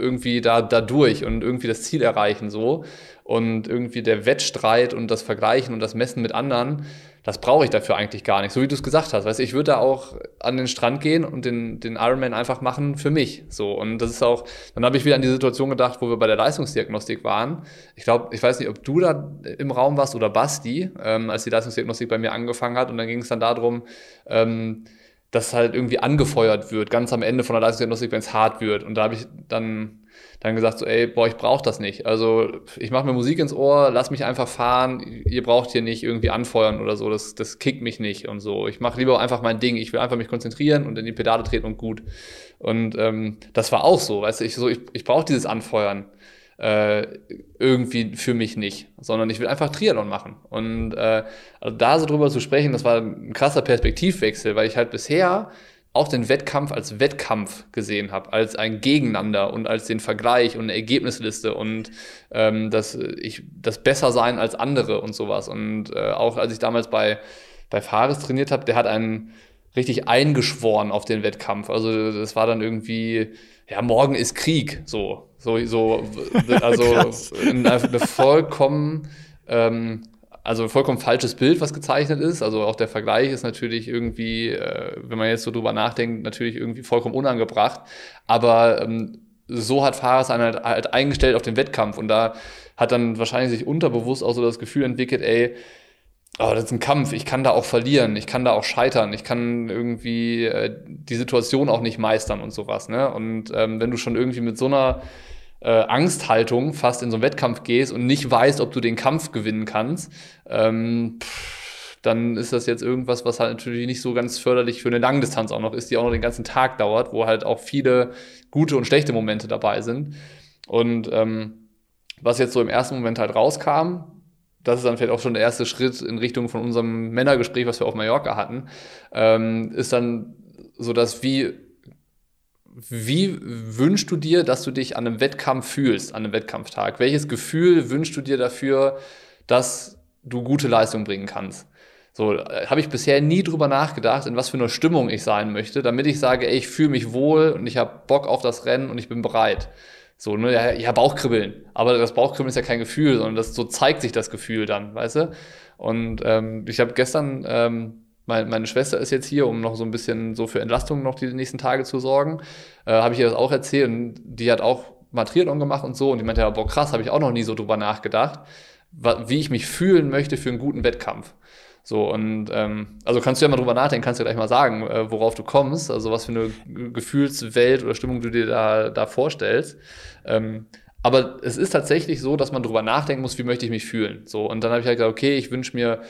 irgendwie da, da durch und irgendwie das Ziel erreichen. So und irgendwie der Wettstreit und das Vergleichen und das Messen mit anderen das brauche ich dafür eigentlich gar nicht, so wie du es gesagt hast. Weißt, ich würde da auch an den Strand gehen und den, den Ironman einfach machen für mich. So. Und das ist auch, dann habe ich wieder an die Situation gedacht, wo wir bei der Leistungsdiagnostik waren. Ich glaube, ich weiß nicht, ob du da im Raum warst oder Basti, ähm, als die Leistungsdiagnostik bei mir angefangen hat. Und dann ging es dann darum, ähm, dass halt irgendwie angefeuert wird, ganz am Ende von der Leistungsdiagnostik, wenn es hart wird. Und da habe ich dann dann gesagt so, ey, boah, ich brauche das nicht. Also ich mache mir Musik ins Ohr, lass mich einfach fahren. Ihr braucht hier nicht irgendwie anfeuern oder so. Das, das kickt mich nicht und so. Ich mache lieber einfach mein Ding. Ich will einfach mich konzentrieren und in die Pedale treten und gut. Und ähm, das war auch so, weißt du, ich, so, ich, ich brauche dieses Anfeuern äh, irgendwie für mich nicht, sondern ich will einfach Triathlon machen. Und äh, also da so drüber zu sprechen, das war ein krasser Perspektivwechsel, weil ich halt bisher auch den Wettkampf als Wettkampf gesehen habe, als ein Gegeneinander und als den Vergleich und eine Ergebnisliste und ähm, das, ich, das Bessersein als andere und sowas. Und äh, auch als ich damals bei, bei Fares trainiert habe, der hat einen richtig eingeschworen auf den Wettkampf. Also das war dann irgendwie, ja, morgen ist Krieg, so. So, so also eine, eine vollkommen ähm, also vollkommen falsches Bild, was gezeichnet ist. Also auch der Vergleich ist natürlich irgendwie, äh, wenn man jetzt so drüber nachdenkt, natürlich irgendwie vollkommen unangebracht. Aber ähm, so hat Fares einen halt, halt eingestellt auf den Wettkampf und da hat dann wahrscheinlich sich unterbewusst auch so das Gefühl entwickelt, ey, oh, das ist ein Kampf, ich kann da auch verlieren, ich kann da auch scheitern, ich kann irgendwie äh, die Situation auch nicht meistern und sowas. Ne? Und ähm, wenn du schon irgendwie mit so einer äh, Angsthaltung fast in so einen Wettkampf gehst und nicht weißt, ob du den Kampf gewinnen kannst, ähm, dann ist das jetzt irgendwas, was halt natürlich nicht so ganz förderlich für eine Langdistanz auch noch ist, die auch noch den ganzen Tag dauert, wo halt auch viele gute und schlechte Momente dabei sind. Und ähm, was jetzt so im ersten Moment halt rauskam, das ist dann vielleicht auch schon der erste Schritt in Richtung von unserem Männergespräch, was wir auf Mallorca hatten, ähm, ist dann so, dass wie wie wünschst du dir, dass du dich an einem Wettkampf fühlst, an einem Wettkampftag? Welches Gefühl wünschst du dir dafür, dass du gute Leistung bringen kannst? So, äh, habe ich bisher nie drüber nachgedacht, in was für einer Stimmung ich sein möchte, damit ich sage, ey, ich fühle mich wohl und ich habe Bock auf das Rennen und ich bin bereit. So, ne, ja, ja, Bauchkribbeln. Aber das Bauchkribbeln ist ja kein Gefühl, sondern das, so zeigt sich das Gefühl dann, weißt du? Und ähm, ich habe gestern ähm, meine, Schwester ist jetzt hier, um noch so ein bisschen so für Entlastung noch die nächsten Tage zu sorgen. Äh, habe ich ihr das auch erzählt und die hat auch mal gemacht und so und die meinte ja, boah krass, habe ich auch noch nie so drüber nachgedacht, wie ich mich fühlen möchte für einen guten Wettkampf. So, und ähm, also kannst du ja mal drüber nachdenken, kannst du gleich mal sagen, äh, worauf du kommst, also was für eine Gefühlswelt oder Stimmung du dir da, da vorstellst. Ähm, aber es ist tatsächlich so, dass man drüber nachdenken muss, wie möchte ich mich fühlen. So, und dann habe ich halt gesagt, okay, ich wünsche mir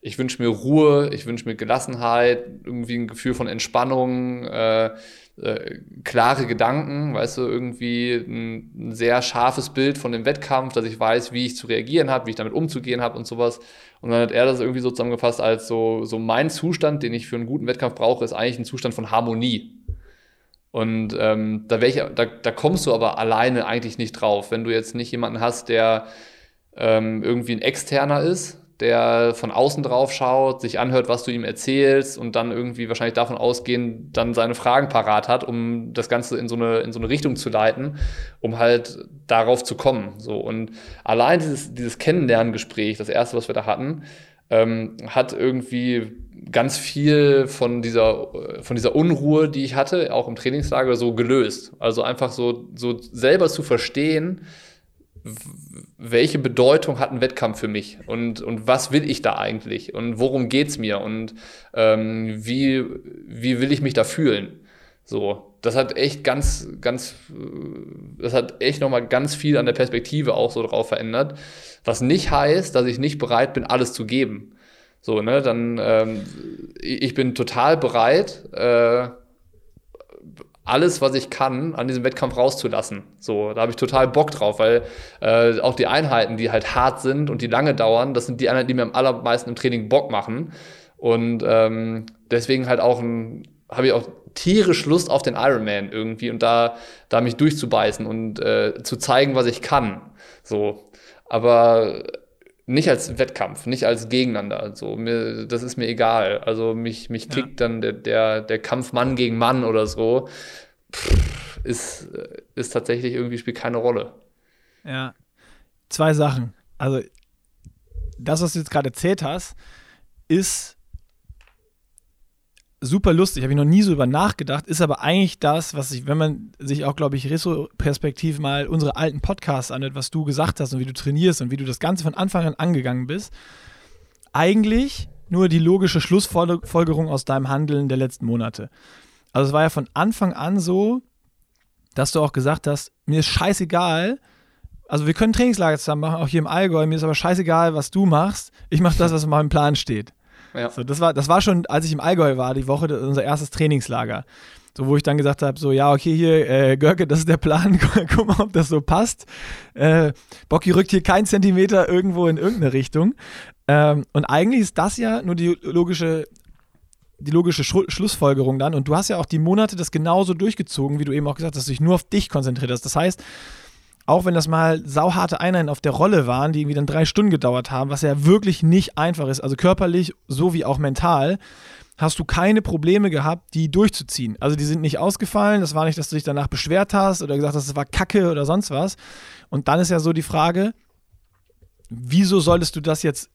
ich wünsche mir Ruhe, ich wünsche mir Gelassenheit, irgendwie ein Gefühl von Entspannung, äh, äh, klare Gedanken, weißt du, irgendwie ein, ein, sehr scharfes Bild von dem Wettkampf, dass ich weiß, wie ich zu reagieren habe, wie ich damit umzugehen habe und sowas. Und dann hat er das irgendwie so zusammengefasst als so, so mein Zustand, den ich für einen guten Wettkampf brauche, ist eigentlich ein Zustand von Harmonie. Und ähm, da, ich, da, da kommst du aber alleine eigentlich nicht drauf, wenn du jetzt nicht jemanden hast, der ähm, irgendwie ein Externer ist, der von außen drauf schaut, sich anhört, was du ihm erzählst und dann irgendwie wahrscheinlich davon ausgehend dann seine Fragen parat hat, um das Ganze in so eine, in so eine Richtung zu leiten, um halt darauf zu kommen. So. Und allein dieses, dieses Kennenlerngespräch, das erste, was wir da hatten, ähm, hat irgendwie ganz viel von dieser, von dieser Unruhe, die ich hatte, auch im Trainingslager, so gelöst. Also einfach so, so selber zu verstehen, welche Bedeutung hat ein Wettkampf für mich und, und was will ich da eigentlich und worum geht's mir und ähm, wie, wie will ich mich da fühlen? So, das hat echt ganz, ganz, das hat echt nochmal ganz viel an der Perspektive auch so drauf verändert. Was nicht heißt, dass ich nicht bereit bin, alles zu geben. So, ne, dann, ähm, ich bin total bereit, äh, alles, was ich kann, an diesem Wettkampf rauszulassen. So, da habe ich total Bock drauf, weil äh, auch die Einheiten, die halt hart sind und die lange dauern, das sind die Einheiten, die mir am allermeisten im Training Bock machen. Und ähm, deswegen halt auch habe ich auch tierisch Lust auf den Ironman irgendwie und da, da mich durchzubeißen und äh, zu zeigen, was ich kann. So. Aber nicht als Wettkampf, nicht als Gegeneinander. Also mir, das ist mir egal. Also mich, mich kickt ja. dann der, der, der Kampf Mann gegen Mann oder so. Pff, ist, ist tatsächlich irgendwie spielt keine Rolle. Ja. Zwei Sachen. Also, das, was du jetzt gerade erzählt hast, ist super lustig, habe ich noch nie so über nachgedacht, ist aber eigentlich das, was ich, wenn man sich auch, glaube ich, retrospektiv mal unsere alten Podcasts anhört, was du gesagt hast und wie du trainierst und wie du das Ganze von Anfang an angegangen bist, eigentlich nur die logische Schlussfolgerung aus deinem Handeln der letzten Monate. Also es war ja von Anfang an so, dass du auch gesagt hast, mir ist scheißegal, also wir können Trainingslager zusammen machen, auch hier im Allgäu, mir ist aber scheißegal, was du machst, ich mache das, was in meinem Plan steht. Ja. So, das, war, das war schon, als ich im Allgäu war, die Woche, unser erstes Trainingslager. So, wo ich dann gesagt habe, so, ja, okay, hier, äh, Görke, das ist der Plan, guck mal, ob das so passt. Äh, Bocky rückt hier keinen Zentimeter irgendwo in irgendeine Richtung. Ähm, und eigentlich ist das ja nur die logische die logische Schlussfolgerung dann. Und du hast ja auch die Monate das genauso durchgezogen, wie du eben auch gesagt hast, dass du dich nur auf dich konzentriert hast. Das heißt, auch wenn das mal sauharte Einheiten auf der Rolle waren, die irgendwie dann drei Stunden gedauert haben, was ja wirklich nicht einfach ist, also körperlich sowie auch mental, hast du keine Probleme gehabt, die durchzuziehen. Also die sind nicht ausgefallen, das war nicht, dass du dich danach beschwert hast oder gesagt hast, es war Kacke oder sonst was. Und dann ist ja so die Frage, wieso solltest du das jetzt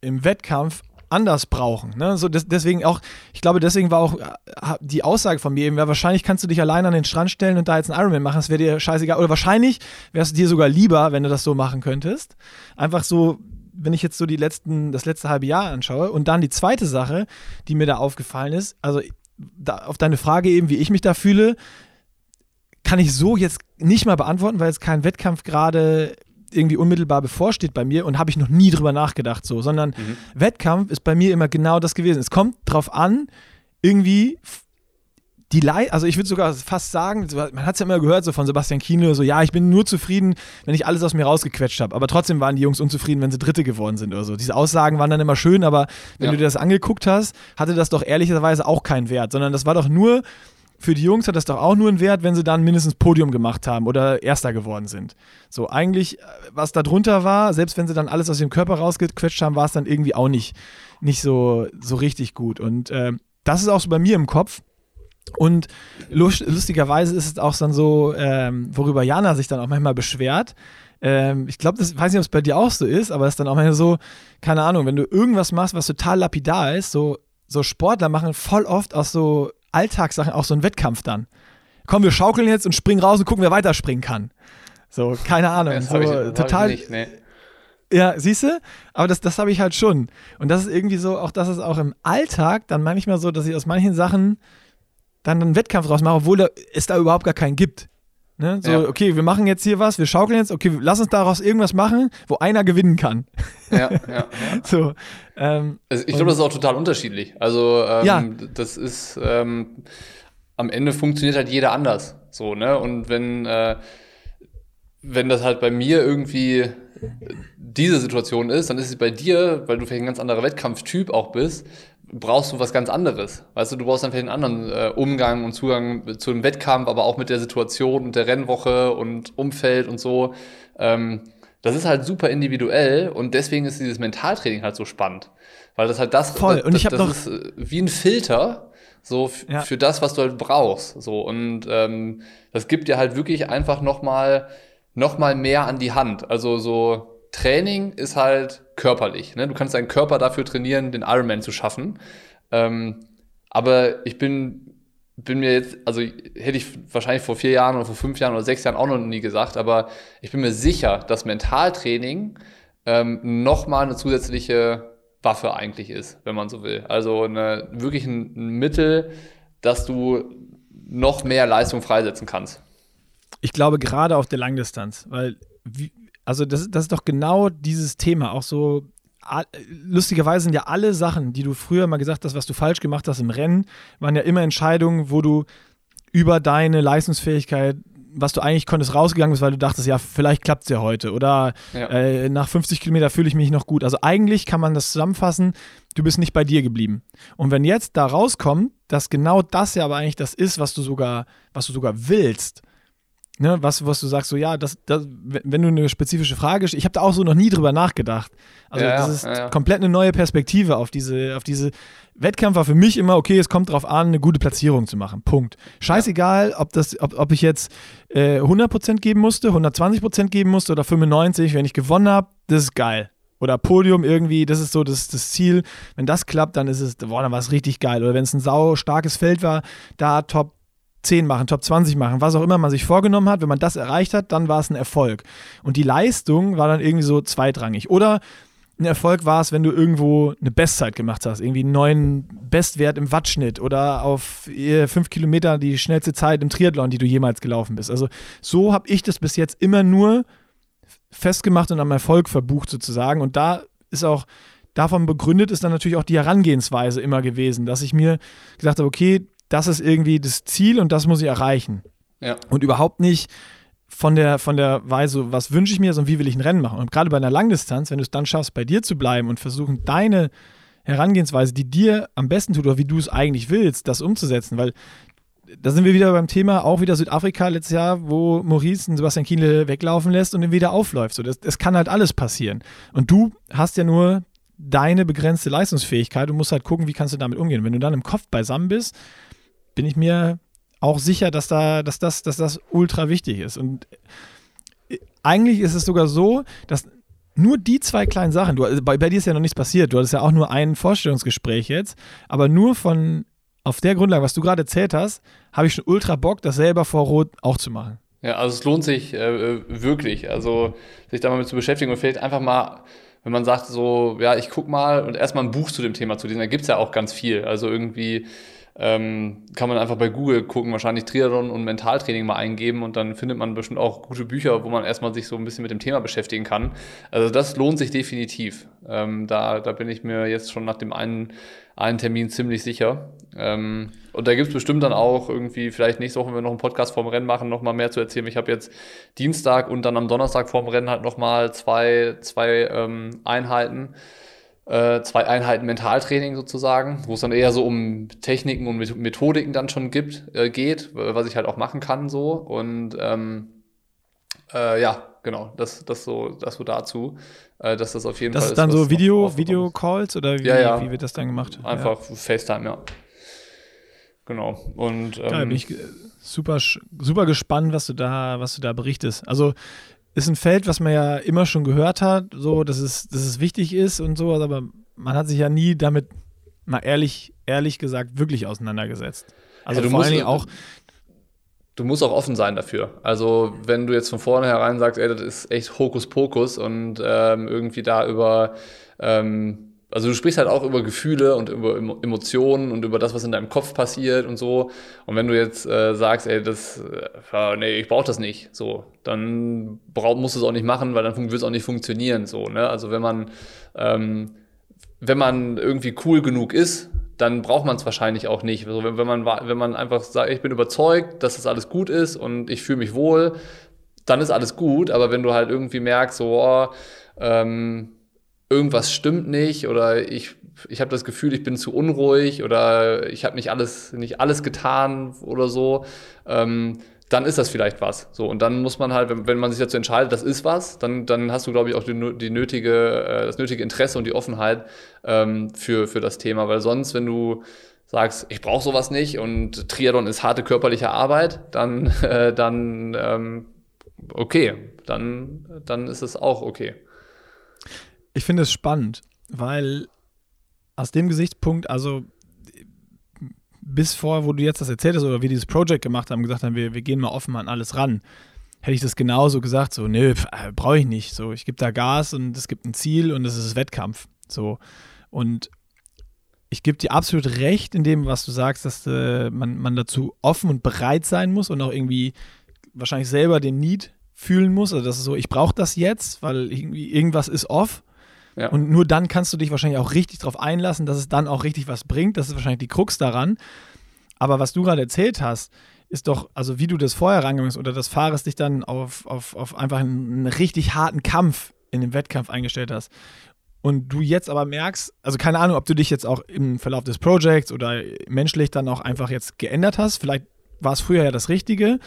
im Wettkampf anders brauchen. Ne? So des, deswegen auch, ich glaube, deswegen war auch äh, die Aussage von mir eben, ja, wahrscheinlich kannst du dich allein an den Strand stellen und da jetzt einen Ironman machen, das wäre dir scheißegal. Oder wahrscheinlich wäre es dir sogar lieber, wenn du das so machen könntest. Einfach so, wenn ich jetzt so die letzten, das letzte halbe Jahr anschaue. Und dann die zweite Sache, die mir da aufgefallen ist, also da, auf deine Frage eben, wie ich mich da fühle, kann ich so jetzt nicht mal beantworten, weil jetzt kein Wettkampf gerade irgendwie unmittelbar bevorsteht bei mir und habe ich noch nie drüber nachgedacht so, sondern mhm. Wettkampf ist bei mir immer genau das gewesen. Es kommt drauf an, irgendwie die Leid, also ich würde sogar fast sagen, man hat es ja immer gehört so von Sebastian Kiene, so ja, ich bin nur zufrieden, wenn ich alles aus mir rausgequetscht habe. Aber trotzdem waren die Jungs unzufrieden, wenn sie Dritte geworden sind oder so. Diese Aussagen waren dann immer schön, aber wenn ja. du dir das angeguckt hast, hatte das doch ehrlicherweise auch keinen Wert, sondern das war doch nur, für die Jungs hat das doch auch nur einen Wert, wenn sie dann mindestens Podium gemacht haben oder Erster geworden sind. So, eigentlich, was da drunter war, selbst wenn sie dann alles aus ihrem Körper rausgequetscht haben, war es dann irgendwie auch nicht, nicht so, so richtig gut. Und äh, das ist auch so bei mir im Kopf und lustigerweise ist es auch dann so, ähm, worüber Jana sich dann auch manchmal beschwert. Ähm, ich glaube, das weiß nicht, ob es bei dir auch so ist, aber es ist dann auch manchmal so, keine Ahnung, wenn du irgendwas machst, was total lapidar ist, so, so Sportler machen voll oft aus so Alltagssachen auch so einen Wettkampf dann. Komm, wir schaukeln jetzt und springen raus und gucken, wer weiterspringen kann. So, keine Ahnung. Das so, ich, total. Nicht, nee. Ja, siehst du? Aber das, das habe ich halt schon. Und das ist irgendwie so, auch das ist auch im Alltag dann manchmal so, dass ich aus manchen Sachen dann einen Wettkampf draus mache, obwohl es da überhaupt gar keinen gibt. Ne? So, ja. okay, wir machen jetzt hier was, wir schaukeln jetzt, okay, lass uns daraus irgendwas machen, wo einer gewinnen kann. Ja, ja. ja. so, ähm, also ich glaube, das ist auch total unterschiedlich. Also, ähm, ja. das ist, ähm, am Ende funktioniert halt jeder anders. So, ne? Und wenn, äh, wenn das halt bei mir irgendwie diese Situation ist, dann ist es bei dir, weil du vielleicht ein ganz anderer Wettkampftyp auch bist, brauchst du was ganz anderes. Weißt du, du brauchst vielleicht einen anderen äh, Umgang und Zugang zu dem Wettkampf, aber auch mit der Situation und der Rennwoche und Umfeld und so. Ähm, das ist halt super individuell und deswegen ist dieses Mentaltraining halt so spannend. Weil das halt das, Voll. Das, und ich das, das ist äh, wie ein Filter, so ja. für das, was du halt brauchst. So und ähm, das gibt dir halt wirklich einfach nochmal noch mal mehr an die Hand. Also so Training ist halt körperlich. Ne? Du kannst deinen Körper dafür trainieren, den Ironman zu schaffen. Ähm, aber ich bin, bin mir jetzt, also hätte ich wahrscheinlich vor vier Jahren oder vor fünf Jahren oder sechs Jahren auch noch nie gesagt, aber ich bin mir sicher, dass Mentaltraining ähm, nochmal eine zusätzliche Waffe eigentlich ist, wenn man so will. Also eine, wirklich ein, ein Mittel, dass du noch mehr Leistung freisetzen kannst. Ich glaube gerade auf der Langdistanz, weil wie, also das, das ist doch genau dieses Thema, auch so lustigerweise sind ja alle Sachen, die du früher mal gesagt hast, was du falsch gemacht hast im Rennen, waren ja immer Entscheidungen, wo du über deine Leistungsfähigkeit, was du eigentlich konntest, rausgegangen bist, weil du dachtest, ja, vielleicht klappt es ja heute oder ja. Äh, nach 50 Kilometer fühle ich mich noch gut. Also eigentlich kann man das zusammenfassen, du bist nicht bei dir geblieben. Und wenn jetzt da rauskommt, dass genau das ja aber eigentlich das ist, was du sogar, was du sogar willst, ne, was, was du sagst, so ja, das, das, wenn du eine spezifische Frage ich habe da auch so noch nie drüber nachgedacht. Also ja, das ist ja, komplett eine neue Perspektive auf diese, auf diese Wettkampf war für mich immer, okay, es kommt darauf an, eine gute Platzierung zu machen. Punkt. Scheißegal, ob, das, ob, ob ich jetzt äh, 100% geben musste, 120% geben musste oder 95%, wenn ich gewonnen habe, das ist geil. Oder Podium irgendwie, das ist so das, das Ziel. Wenn das klappt, dann ist es, boah, dann war es richtig geil. Oder wenn es ein sau starkes Feld war, da Top 10 machen, Top 20 machen, was auch immer man sich vorgenommen hat, wenn man das erreicht hat, dann war es ein Erfolg. Und die Leistung war dann irgendwie so zweitrangig. Oder ein Erfolg war es, wenn du irgendwo eine Bestzeit gemacht hast, irgendwie einen neuen Bestwert im Wattschnitt oder auf fünf Kilometer die schnellste Zeit im Triathlon, die du jemals gelaufen bist. Also so habe ich das bis jetzt immer nur festgemacht und am Erfolg verbucht sozusagen. Und da ist auch davon begründet ist dann natürlich auch die Herangehensweise immer gewesen, dass ich mir gesagt habe, okay, das ist irgendwie das Ziel und das muss ich erreichen. Ja. Und überhaupt nicht von der, von der Weise, was wünsche ich mir, sondern wie will ich ein Rennen machen. Und gerade bei einer Langdistanz, wenn du es dann schaffst, bei dir zu bleiben und versuchen, deine Herangehensweise, die dir am besten tut oder wie du es eigentlich willst, das umzusetzen, weil da sind wir wieder beim Thema, auch wieder Südafrika letztes Jahr, wo Maurice und Sebastian Kienle weglaufen lässt und dann wieder aufläuft. So, das, das kann halt alles passieren. Und du hast ja nur deine begrenzte Leistungsfähigkeit und musst halt gucken, wie kannst du damit umgehen. Wenn du dann im Kopf beisammen bist, bin ich mir auch sicher, dass, da, dass, das, dass das ultra wichtig ist. Und äh, eigentlich ist es sogar so, dass nur die zwei kleinen Sachen, du, also bei, bei, dir ist ja noch nichts passiert, du hattest ja auch nur ein Vorstellungsgespräch jetzt, aber nur von, auf der Grundlage, was du gerade erzählt hast, habe ich schon ultra Bock, das selber vor Rot auch zu machen. Ja, also es lohnt sich äh, wirklich, also sich da mal mit zu beschäftigen und vielleicht einfach mal, wenn man sagt so, ja, ich guck mal und erstmal ein Buch zu dem Thema zu lesen, da gibt es ja auch ganz viel, also irgendwie ähm, kann man einfach bei Google gucken, wahrscheinlich Triathlon und Mentaltraining mal eingeben und dann findet man bestimmt auch gute Bücher, wo man erstmal sich so ein bisschen mit dem Thema beschäftigen kann. Also das lohnt sich definitiv. Ähm, da, da bin ich mir jetzt schon nach dem einen, einen Termin ziemlich sicher. Ähm, und da gibt es bestimmt dann auch irgendwie, vielleicht nächste Woche, wenn wir noch einen Podcast vorm Rennen machen, noch mal mehr zu erzählen. Ich habe jetzt Dienstag und dann am Donnerstag vorm Rennen halt noch mal zwei, zwei ähm, Einheiten äh, zwei Einheiten Mentaltraining sozusagen, wo es dann eher so um Techniken und Methodiken dann schon gibt, äh, geht, was ich halt auch machen kann so. Und ähm, äh, ja, genau, das, das so, das so dazu. Äh, dass das auf jeden das Fall ist. dann so Video, Video Calls oder wie, ja, ja. wie wird das dann gemacht? Einfach ja. FaceTime, ja. Genau. Und ähm, Geil, bin ich super, super gespannt, was du da, was du da berichtest. Also ist ein Feld, was man ja immer schon gehört hat, so, dass es, dass es wichtig ist und so, aber man hat sich ja nie damit, mal ehrlich, ehrlich gesagt, wirklich auseinandergesetzt. Also ja, vor allen Dingen auch. Du musst auch offen sein dafür. Also, wenn du jetzt von vornherein sagst, ey, das ist echt Hokuspokus und ähm, irgendwie da über ähm, also du sprichst halt auch über Gefühle und über Emotionen und über das, was in deinem Kopf passiert und so. Und wenn du jetzt äh, sagst, ey, das, äh, nee, ich brauche das nicht, so, dann brauch, musst du es auch nicht machen, weil dann wird es auch nicht funktionieren, so, ne? Also wenn man, ähm, wenn man irgendwie cool genug ist, dann braucht man es wahrscheinlich auch nicht. Also wenn, wenn, man, wenn man einfach sagt, ich bin überzeugt, dass das alles gut ist und ich fühle mich wohl, dann ist alles gut. Aber wenn du halt irgendwie merkst, so, oh, ähm, irgendwas stimmt nicht oder ich, ich habe das Gefühl, ich bin zu unruhig oder ich habe nicht alles, nicht alles getan oder so, ähm, dann ist das vielleicht was. So, und dann muss man halt, wenn, wenn man sich dazu entscheidet, das ist was, dann, dann hast du, glaube ich, auch die, die nötige, äh, das nötige Interesse und die Offenheit ähm, für, für das Thema. Weil sonst, wenn du sagst, ich brauche sowas nicht und Triathlon ist harte körperliche Arbeit, dann, äh, dann ähm, okay, dann, dann ist es auch okay. Ich finde es spannend, weil aus dem Gesichtspunkt, also bis vor, wo du jetzt das erzählt hast oder wir dieses Projekt gemacht haben, gesagt haben, wir, wir gehen mal offen an alles ran, hätte ich das genauso gesagt, so, nö, äh, brauche ich nicht. So, ich gebe da Gas und es gibt ein Ziel und es ist Wettkampf. So. Und ich gebe dir absolut recht in dem, was du sagst, dass äh, man, man dazu offen und bereit sein muss und auch irgendwie wahrscheinlich selber den Need fühlen muss. Also das ist so, ich brauche das jetzt, weil irgendwie irgendwas ist off. Ja. Und nur dann kannst du dich wahrscheinlich auch richtig darauf einlassen, dass es dann auch richtig was bringt. Das ist wahrscheinlich die Krux daran. Aber was du gerade erzählt hast, ist doch, also wie du das vorher rangegangen oder das Fahrers dich dann auf, auf, auf einfach einen, richtig harten Kampf in den Wettkampf eingestellt hast. Und du jetzt aber merkst, also keine Ahnung, ob du dich jetzt auch im Verlauf des Projekts oder menschlich dann auch einfach jetzt geändert hast. Vielleicht war es früher ja das Richtige.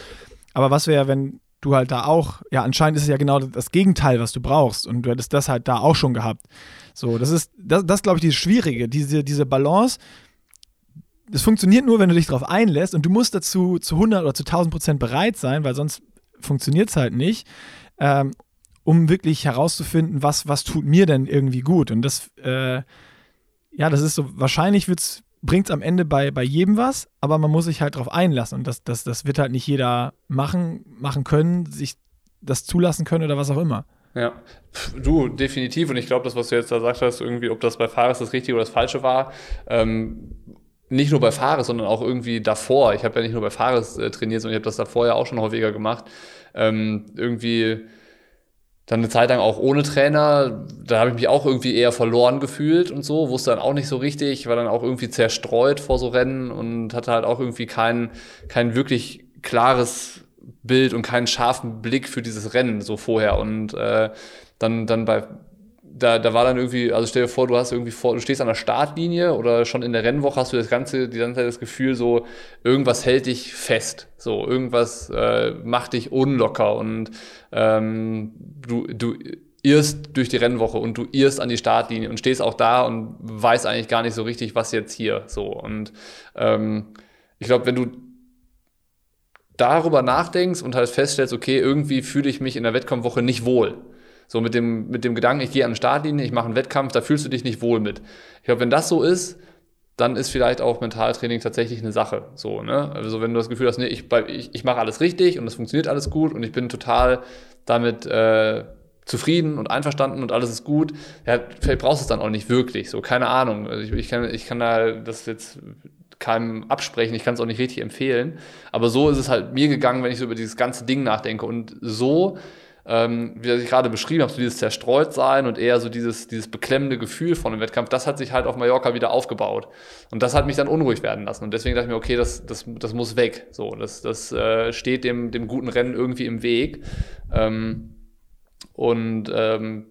Aber was wäre, wenn du halt da auch, ja, anscheinend ist es ja genau das Gegenteil, was du brauchst. Und du hättest das halt da auch schon gehabt. So, das ist, das, das glaube ich, dieses Schwierige, diese, diese Balance. Das funktioniert nur, wenn du dich darauf einlässt und du musst dazu zu 100 oder zu 1000 Prozent bereit sein, weil sonst funktioniert es halt nicht, ähm, um wirklich herauszufinden, was, was tut mir denn irgendwie gut. Und das, äh, ja, das ist so, wahrscheinlich wird es bringt es am Ende bei, bei jedem was, aber man muss sich halt darauf einlassen. Und das, das, das wird halt nicht jeder machen, machen können, sich das zulassen können oder was auch immer. Ja, du, definitiv. Und ich glaube, das, was du jetzt da gesagt hast, irgendwie, ob das bei Fares das Richtige oder das Falsche war, ähm, nicht nur bei Fares, sondern auch irgendwie davor. Ich habe ja nicht nur bei Fares äh, trainiert, sondern ich habe das davor ja auch schon häufiger gemacht. Ähm, irgendwie dann eine Zeit lang auch ohne Trainer. Da habe ich mich auch irgendwie eher verloren gefühlt und so, wusste dann auch nicht so richtig, war dann auch irgendwie zerstreut vor so Rennen und hatte halt auch irgendwie kein, kein wirklich klares Bild und keinen scharfen Blick für dieses Rennen so vorher. Und äh, dann, dann bei da, da war dann irgendwie, also stell dir vor, du hast irgendwie vor, du stehst an der Startlinie oder schon in der Rennwoche hast du das ganze, die ganze Zeit das Gefühl, so irgendwas hält dich fest, so irgendwas äh, macht dich unlocker und ähm, du, du irrst durch die Rennwoche und du irrst an die Startlinie und stehst auch da und weißt eigentlich gar nicht so richtig, was jetzt hier so. Und ähm, ich glaube, wenn du darüber nachdenkst und halt feststellst, okay, irgendwie fühle ich mich in der Wettkampfwoche nicht wohl so mit dem, mit dem Gedanken, ich gehe an die Startlinie, ich mache einen Wettkampf, da fühlst du dich nicht wohl mit. Ich glaube, wenn das so ist, dann ist vielleicht auch Mentaltraining tatsächlich eine Sache. So, ne? Also wenn du das Gefühl hast, nee, ich, ich, ich mache alles richtig und es funktioniert alles gut und ich bin total damit äh, zufrieden und einverstanden und alles ist gut, ja, vielleicht brauchst du es dann auch nicht wirklich. So, keine Ahnung. Also ich, ich, kann, ich kann da das jetzt keinem absprechen, ich kann es auch nicht richtig empfehlen. Aber so ist es halt mir gegangen, wenn ich so über dieses ganze Ding nachdenke. Und so ähm, wie ich gerade beschrieben habe, so dieses Zerstreutsein und eher so dieses, dieses beklemmende Gefühl von einem Wettkampf, das hat sich halt auf Mallorca wieder aufgebaut. Und das hat mich dann unruhig werden lassen. Und deswegen dachte ich mir, okay, das, das, das muss weg. So, das, das äh, steht dem, dem guten Rennen irgendwie im Weg. Ähm, und ähm,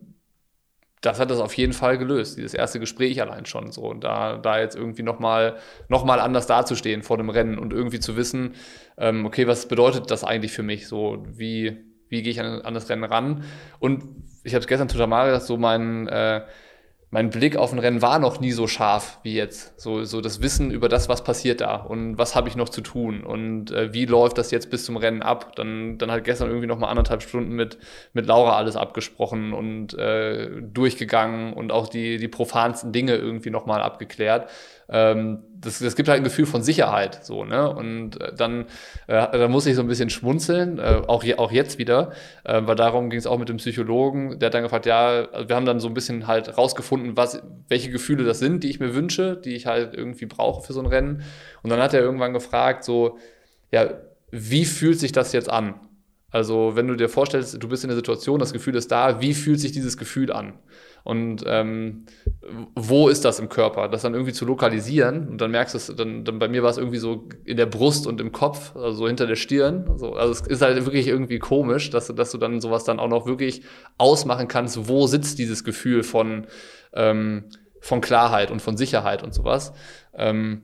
das hat das auf jeden Fall gelöst, dieses erste Gespräch allein schon so. Und da, da jetzt irgendwie nochmal noch mal anders dazustehen vor dem Rennen und irgendwie zu wissen, ähm, okay, was bedeutet das eigentlich für mich? So, wie, wie gehe ich an, an, das Rennen ran? Und ich habe es gestern total mal gesagt, so mein, äh, mein Blick auf ein Rennen war noch nie so scharf wie jetzt. So, so das Wissen über das, was passiert da und was habe ich noch zu tun und äh, wie läuft das jetzt bis zum Rennen ab. Dann, dann hat gestern irgendwie noch mal anderthalb Stunden mit, mit Laura alles abgesprochen und äh, durchgegangen und auch die, die profansten Dinge irgendwie noch mal abgeklärt ähm, das, das gibt halt ein Gefühl von Sicherheit, so, ne? Und äh, dann, äh, dann muss ich so ein bisschen schmunzeln, äh, auch, je, auch jetzt wieder, äh, weil darum ging es auch mit dem Psychologen, der hat dann gefragt, ja, wir haben dann so ein bisschen halt rausgefunden, was, welche Gefühle das sind, die ich mir wünsche, die ich halt irgendwie brauche für so ein Rennen. Und dann hat er irgendwann gefragt, so, ja, wie fühlt sich das jetzt an? Also, wenn du dir vorstellst, du bist in der Situation, das Gefühl ist da, wie fühlt sich dieses Gefühl an? Und ähm, wo ist das im Körper? Das dann irgendwie zu lokalisieren und dann merkst du es, dann, dann bei mir war es irgendwie so in der Brust und im Kopf, also so hinter der Stirn. Also, also es ist halt wirklich irgendwie komisch, dass, dass du dann sowas dann auch noch wirklich ausmachen kannst, wo sitzt dieses Gefühl von, ähm, von Klarheit und von Sicherheit und sowas. Ähm,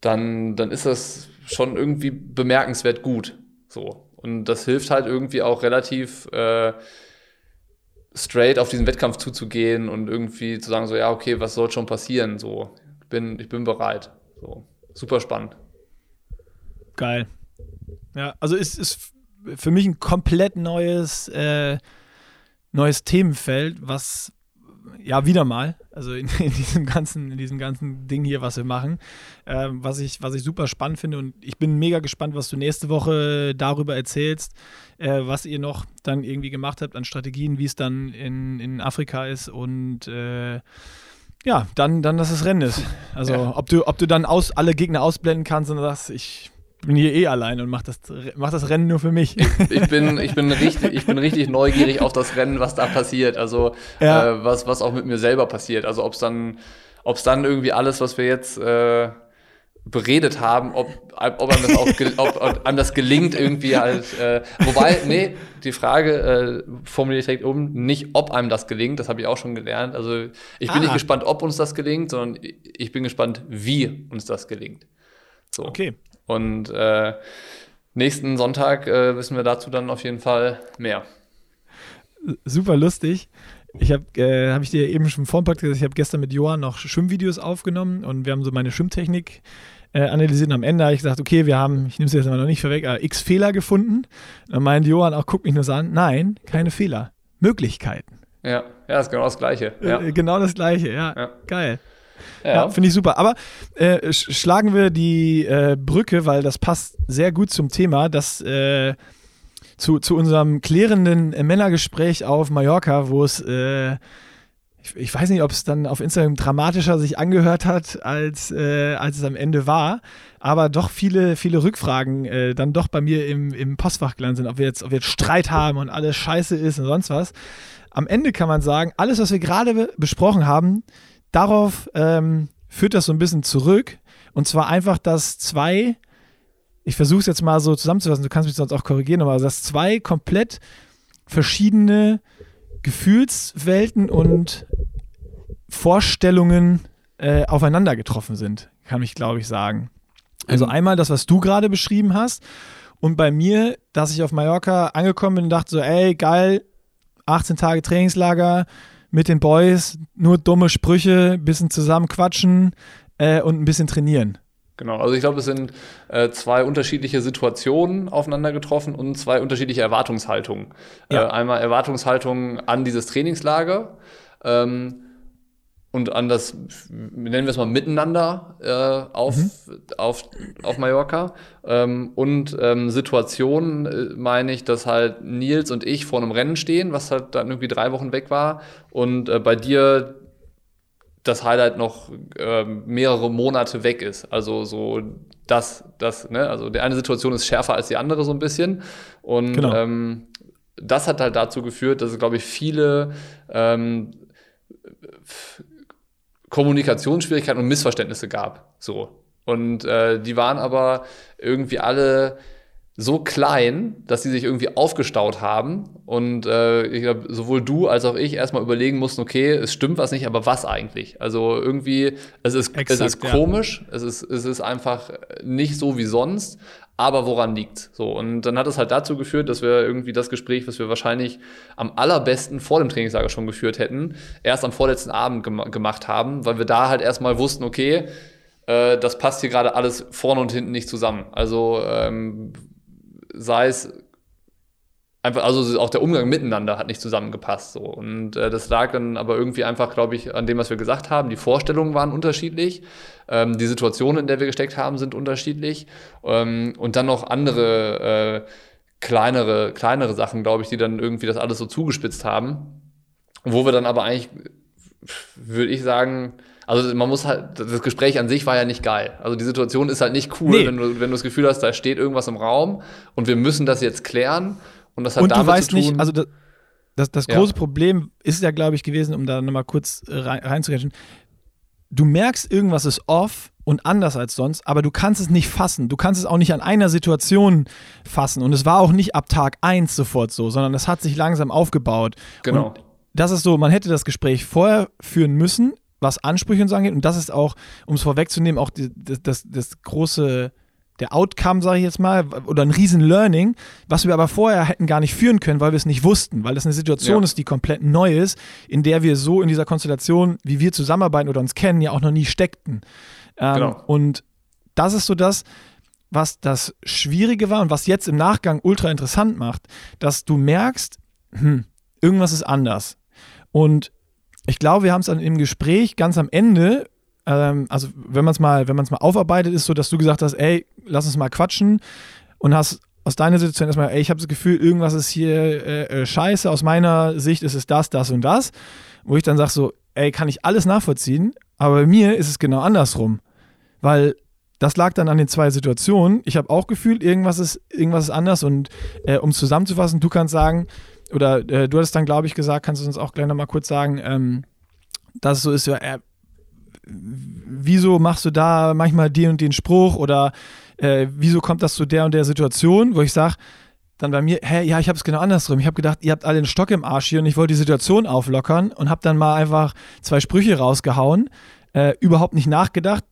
dann, dann ist das schon irgendwie bemerkenswert gut. So. Und das hilft halt irgendwie auch relativ äh, straight auf diesen Wettkampf zuzugehen und irgendwie zu sagen, so, ja, okay, was soll schon passieren? So, ich bin, ich bin bereit. So, super spannend. Geil. Ja, also ist, ist für mich ein komplett neues, äh, neues Themenfeld, was ja wieder mal, also in, in, diesem ganzen, in diesem ganzen Ding hier, was wir machen, äh, was ich, was ich super spannend finde und ich bin mega gespannt, was du nächste Woche darüber erzählst, äh, was ihr noch dann irgendwie gemacht habt an Strategien, wie es dann in, in Afrika ist und äh, ja, dann, dann, dass es Rennen ist. Also, ja. ob, du, ob du dann aus, alle Gegner ausblenden kannst und sagst, ich bin hier eh allein und mach das, mach das Rennen nur für mich. Ich bin, ich bin, richtig, ich bin richtig neugierig auf das Rennen, was da passiert. Also ja. äh, was, was auch mit mir selber passiert. Also ob es dann, ob's dann irgendwie alles, was wir jetzt äh, beredet haben, ob, ob, einem das auch ob, ob einem das gelingt, irgendwie halt. Äh, wobei, nee, die Frage äh, formuliere ich direkt um, nicht ob einem das gelingt, das habe ich auch schon gelernt. Also ich bin ah. nicht gespannt, ob uns das gelingt, sondern ich bin gespannt, wie uns das gelingt. So. Okay. Und äh, nächsten Sonntag äh, wissen wir dazu dann auf jeden Fall mehr. Super lustig. Ich habe, äh, habe ich dir eben schon vor dem Podcast gesagt, ich habe gestern mit Johann noch Schwimmvideos aufgenommen und wir haben so meine Schwimmtechnik äh, analysiert und am Ende habe ich gesagt, okay, wir haben, ich nehme es jetzt aber noch nicht vorweg, aber x Fehler gefunden. Dann meint Johann auch, guck mich nur so an, nein, keine Fehler, Möglichkeiten. Ja, ja, ist genau das Gleiche. Ja. Äh, genau das Gleiche, ja, ja. geil. Ja, ja finde ich super. Aber äh, schlagen wir die äh, Brücke, weil das passt sehr gut zum Thema, dass äh, zu, zu unserem klärenden Männergespräch auf Mallorca, wo es äh, ich, ich, weiß nicht, ob es dann auf Instagram dramatischer sich angehört hat, als, äh, als es am Ende war, aber doch viele, viele Rückfragen äh, dann doch bei mir im, im Postfach gelandet sind, ob wir, jetzt, ob wir jetzt Streit haben und alles scheiße ist und sonst was. Am Ende kann man sagen, alles, was wir gerade besprochen haben, darauf ähm, führt das so ein bisschen zurück. Und zwar einfach, dass zwei, ich versuche es jetzt mal so zusammenzufassen, du kannst mich sonst auch korrigieren, aber dass zwei komplett verschiedene Gefühlswelten und Vorstellungen äh, aufeinander getroffen sind, kann ich glaube ich sagen. Also mhm. einmal das, was du gerade beschrieben hast und bei mir, dass ich auf Mallorca angekommen bin und dachte so, ey, geil, 18 Tage Trainingslager, mit den Boys nur dumme Sprüche, ein bisschen zusammenquatschen äh, und ein bisschen trainieren. Genau, also ich glaube, es sind äh, zwei unterschiedliche Situationen aufeinander getroffen und zwei unterschiedliche Erwartungshaltungen. Ja. Äh, einmal Erwartungshaltung an dieses Trainingslager ähm, und an das, nennen wir es mal Miteinander äh, auf, mhm. auf, auf Mallorca. Ähm, und ähm, Situationen äh, meine ich, dass halt Nils und ich vor einem Rennen stehen, was halt dann irgendwie drei Wochen weg war. Und äh, bei dir das Highlight noch äh, mehrere Monate weg ist. Also so das, das, ne, also die eine Situation ist schärfer als die andere so ein bisschen. Und genau. ähm, das hat halt dazu geführt, dass es, glaube ich, viele ähm, Kommunikationsschwierigkeiten und Missverständnisse gab. So. Und äh, die waren aber irgendwie alle so klein, dass sie sich irgendwie aufgestaut haben. Und äh, ich glaube, sowohl du als auch ich erstmal überlegen mussten, okay, es stimmt was nicht, aber was eigentlich? Also irgendwie, es ist, Exakt, es ist komisch, ja. es, ist, es ist einfach nicht so wie sonst, aber woran liegt So, und dann hat es halt dazu geführt, dass wir irgendwie das Gespräch, was wir wahrscheinlich am allerbesten vor dem Trainingslager schon geführt hätten, erst am vorletzten Abend gem gemacht haben, weil wir da halt erstmal wussten, okay, äh, das passt hier gerade alles vorne und hinten nicht zusammen. Also ähm, sei es einfach, also auch der Umgang miteinander hat nicht zusammengepasst. So. Und äh, das lag dann aber irgendwie einfach, glaube ich, an dem, was wir gesagt haben. Die Vorstellungen waren unterschiedlich, ähm, die Situationen, in der wir gesteckt haben, sind unterschiedlich. Ähm, und dann noch andere äh, kleinere, kleinere Sachen, glaube ich, die dann irgendwie das alles so zugespitzt haben. Wo wir dann aber eigentlich, würde ich sagen, also man muss halt, das Gespräch an sich war ja nicht geil. Also die Situation ist halt nicht cool, nee. wenn, du, wenn du das Gefühl hast, da steht irgendwas im Raum und wir müssen das jetzt klären. Und das hat und damit du weißt zu tun, nicht, also das, das, das große ja. Problem ist ja, glaube ich, gewesen, um da nochmal kurz äh, rein, reinzugehen. Du merkst, irgendwas ist off und anders als sonst, aber du kannst es nicht fassen. Du kannst es auch nicht an einer Situation fassen. Und es war auch nicht ab Tag 1 sofort so, sondern es hat sich langsam aufgebaut. Genau. Und das ist so, man hätte das Gespräch vorher führen müssen, was Ansprüche und so angeht. Und das ist auch, um es vorwegzunehmen, auch die, das, das, das große, der Outcome, sage ich jetzt mal, oder ein riesen Learning, was wir aber vorher hätten gar nicht führen können, weil wir es nicht wussten, weil das eine Situation ja. ist, die komplett neu ist, in der wir so in dieser Konstellation, wie wir zusammenarbeiten oder uns kennen, ja auch noch nie steckten. Ähm, genau. Und das ist so das, was das Schwierige war und was jetzt im Nachgang ultra interessant macht, dass du merkst, hm, irgendwas ist anders. Und ich glaube, wir haben es dann im Gespräch ganz am Ende, ähm, also wenn man es mal, mal aufarbeitet, ist so, dass du gesagt hast, ey, lass uns mal quatschen und hast aus deiner Situation erstmal, ey, ich habe das Gefühl, irgendwas ist hier äh, äh, scheiße. Aus meiner Sicht ist es das, das und das. Wo ich dann sage so, ey, kann ich alles nachvollziehen, aber bei mir ist es genau andersrum. Weil das lag dann an den zwei Situationen. Ich habe auch gefühlt, irgendwas ist, irgendwas ist anders. Und äh, um zusammenzufassen, du kannst sagen, oder äh, du hattest dann, glaube ich, gesagt, kannst du uns auch gleich nochmal kurz sagen, ähm, dass es so ist, ja, äh, wieso machst du da manchmal den und den Spruch oder äh, wieso kommt das zu der und der Situation, wo ich sage, dann bei mir, hä, ja, ich habe es genau andersrum. Ich habe gedacht, ihr habt alle einen Stock im Arsch hier und ich wollte die Situation auflockern und habe dann mal einfach zwei Sprüche rausgehauen, äh, überhaupt nicht nachgedacht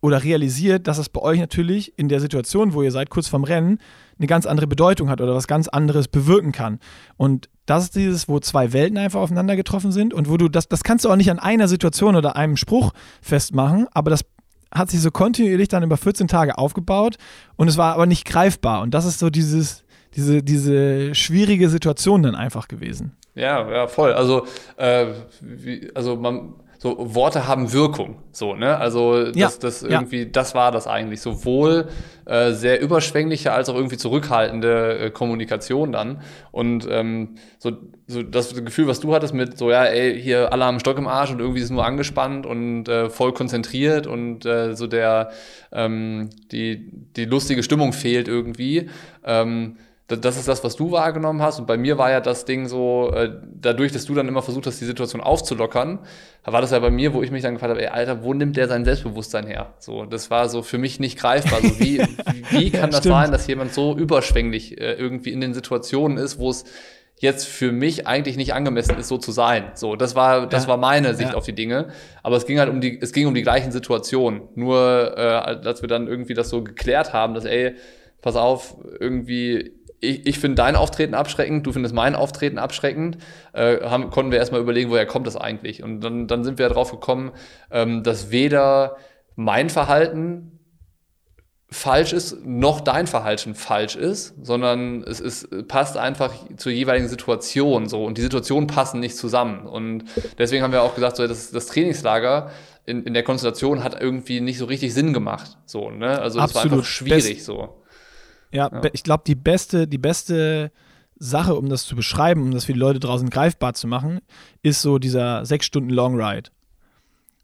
oder realisiert, dass es bei euch natürlich in der Situation, wo ihr seid, kurz vorm Rennen, eine ganz andere Bedeutung hat oder was ganz anderes bewirken kann. Und das ist dieses, wo zwei Welten einfach aufeinander getroffen sind und wo du das, das kannst du auch nicht an einer Situation oder einem Spruch festmachen, aber das hat sich so kontinuierlich dann über 14 Tage aufgebaut und es war aber nicht greifbar. Und das ist so dieses, diese, diese schwierige Situation dann einfach gewesen. Ja, ja, voll. Also, äh, wie, also man so Worte haben Wirkung, so, ne? Also das, ja, das irgendwie, ja. das war das eigentlich. Sowohl äh, sehr überschwängliche als auch irgendwie zurückhaltende äh, Kommunikation dann. Und ähm, so, so das Gefühl, was du hattest mit so, ja, ey, hier alle haben Stock im Arsch und irgendwie ist nur angespannt und äh, voll konzentriert und äh, so der ähm, die, die lustige Stimmung fehlt irgendwie. Ähm, das ist das, was du wahrgenommen hast. Und bei mir war ja das Ding so, äh, dadurch, dass du dann immer versucht hast, die Situation aufzulockern, war das ja bei mir, wo ich mich dann gefragt habe, ey, Alter, wo nimmt der sein Selbstbewusstsein her? So, das war so für mich nicht greifbar. So, wie, wie kann das sein, dass jemand so überschwänglich äh, irgendwie in den Situationen ist, wo es jetzt für mich eigentlich nicht angemessen ist, so zu sein. So, das war, das ja. war meine Sicht ja. auf die Dinge. Aber es ging halt um die, es ging um die gleichen Situationen. Nur, äh, als wir dann irgendwie das so geklärt haben, dass, ey, pass auf, irgendwie, ich, ich finde dein Auftreten abschreckend, du findest mein Auftreten abschreckend, äh, haben, konnten wir erstmal überlegen, woher kommt das eigentlich? Und dann, dann sind wir ja drauf gekommen, ähm, dass weder mein Verhalten falsch ist, noch dein Verhalten falsch ist, sondern es ist, passt einfach zur jeweiligen Situation so und die Situationen passen nicht zusammen. Und deswegen haben wir auch gesagt, so, das, das Trainingslager in, in der Konstellation hat irgendwie nicht so richtig Sinn gemacht. So, ne? Also es war einfach schwierig Best so. Ja, ja. ich glaube, die beste, die beste Sache, um das zu beschreiben, um das für die Leute draußen greifbar zu machen, ist so dieser sechs Stunden Long Ride.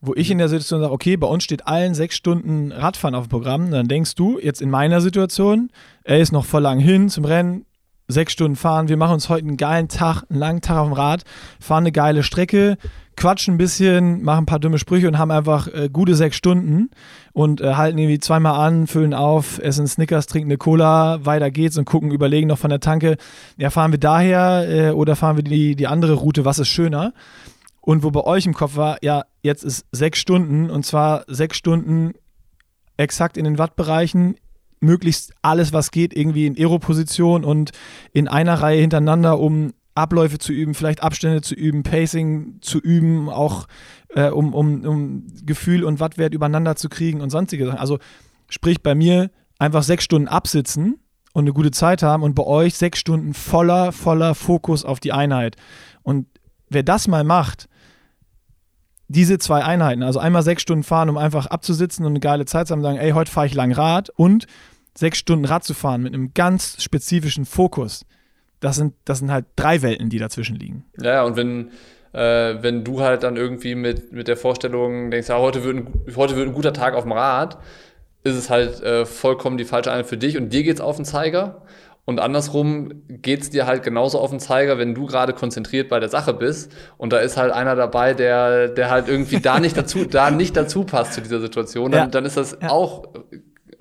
wo ich in der Situation sage, okay, bei uns steht allen sechs Stunden Radfahren auf dem Programm, dann denkst du jetzt in meiner Situation, er ist noch voll lang hin zum Rennen, sechs Stunden fahren, wir machen uns heute einen geilen Tag, einen langen Tag auf dem Rad, fahren eine geile Strecke, quatschen ein bisschen, machen ein paar dumme Sprüche und haben einfach äh, gute sechs Stunden und äh, halten irgendwie zweimal an, füllen auf, essen Snickers, trinken eine Cola, weiter geht's und gucken, überlegen noch von der Tanke, ja, fahren wir daher äh, oder fahren wir die, die andere Route, was ist schöner? Und wo bei euch im Kopf war, ja, jetzt ist sechs Stunden und zwar sechs Stunden exakt in den Wattbereichen, möglichst alles, was geht, irgendwie in Aero-Position und in einer Reihe hintereinander, um Abläufe zu üben, vielleicht Abstände zu üben, Pacing zu üben, auch äh, um, um, um Gefühl und Wattwert übereinander zu kriegen und sonstige Sachen. Also sprich bei mir einfach sechs Stunden absitzen und eine gute Zeit haben und bei euch sechs Stunden voller, voller Fokus auf die Einheit. Und wer das mal macht, diese zwei Einheiten, also einmal sechs Stunden fahren, um einfach abzusitzen und eine geile Zeit zu haben, sagen, ey, heute fahre ich lang Rad und sechs Stunden Rad zu fahren mit einem ganz spezifischen Fokus, das sind, das sind halt drei Welten, die dazwischen liegen. Ja, und wenn, äh, wenn du halt dann irgendwie mit, mit der Vorstellung denkst, ja, heute wird, ein, heute wird ein guter Tag auf dem Rad, ist es halt äh, vollkommen die falsche Einheit für dich und dir geht's auf den Zeiger. Und andersrum geht's dir halt genauso auf den Zeiger, wenn du gerade konzentriert bei der Sache bist und da ist halt einer dabei, der, der halt irgendwie da nicht dazu, da nicht dazu passt zu dieser Situation, dann, ja. dann ist das ja. auch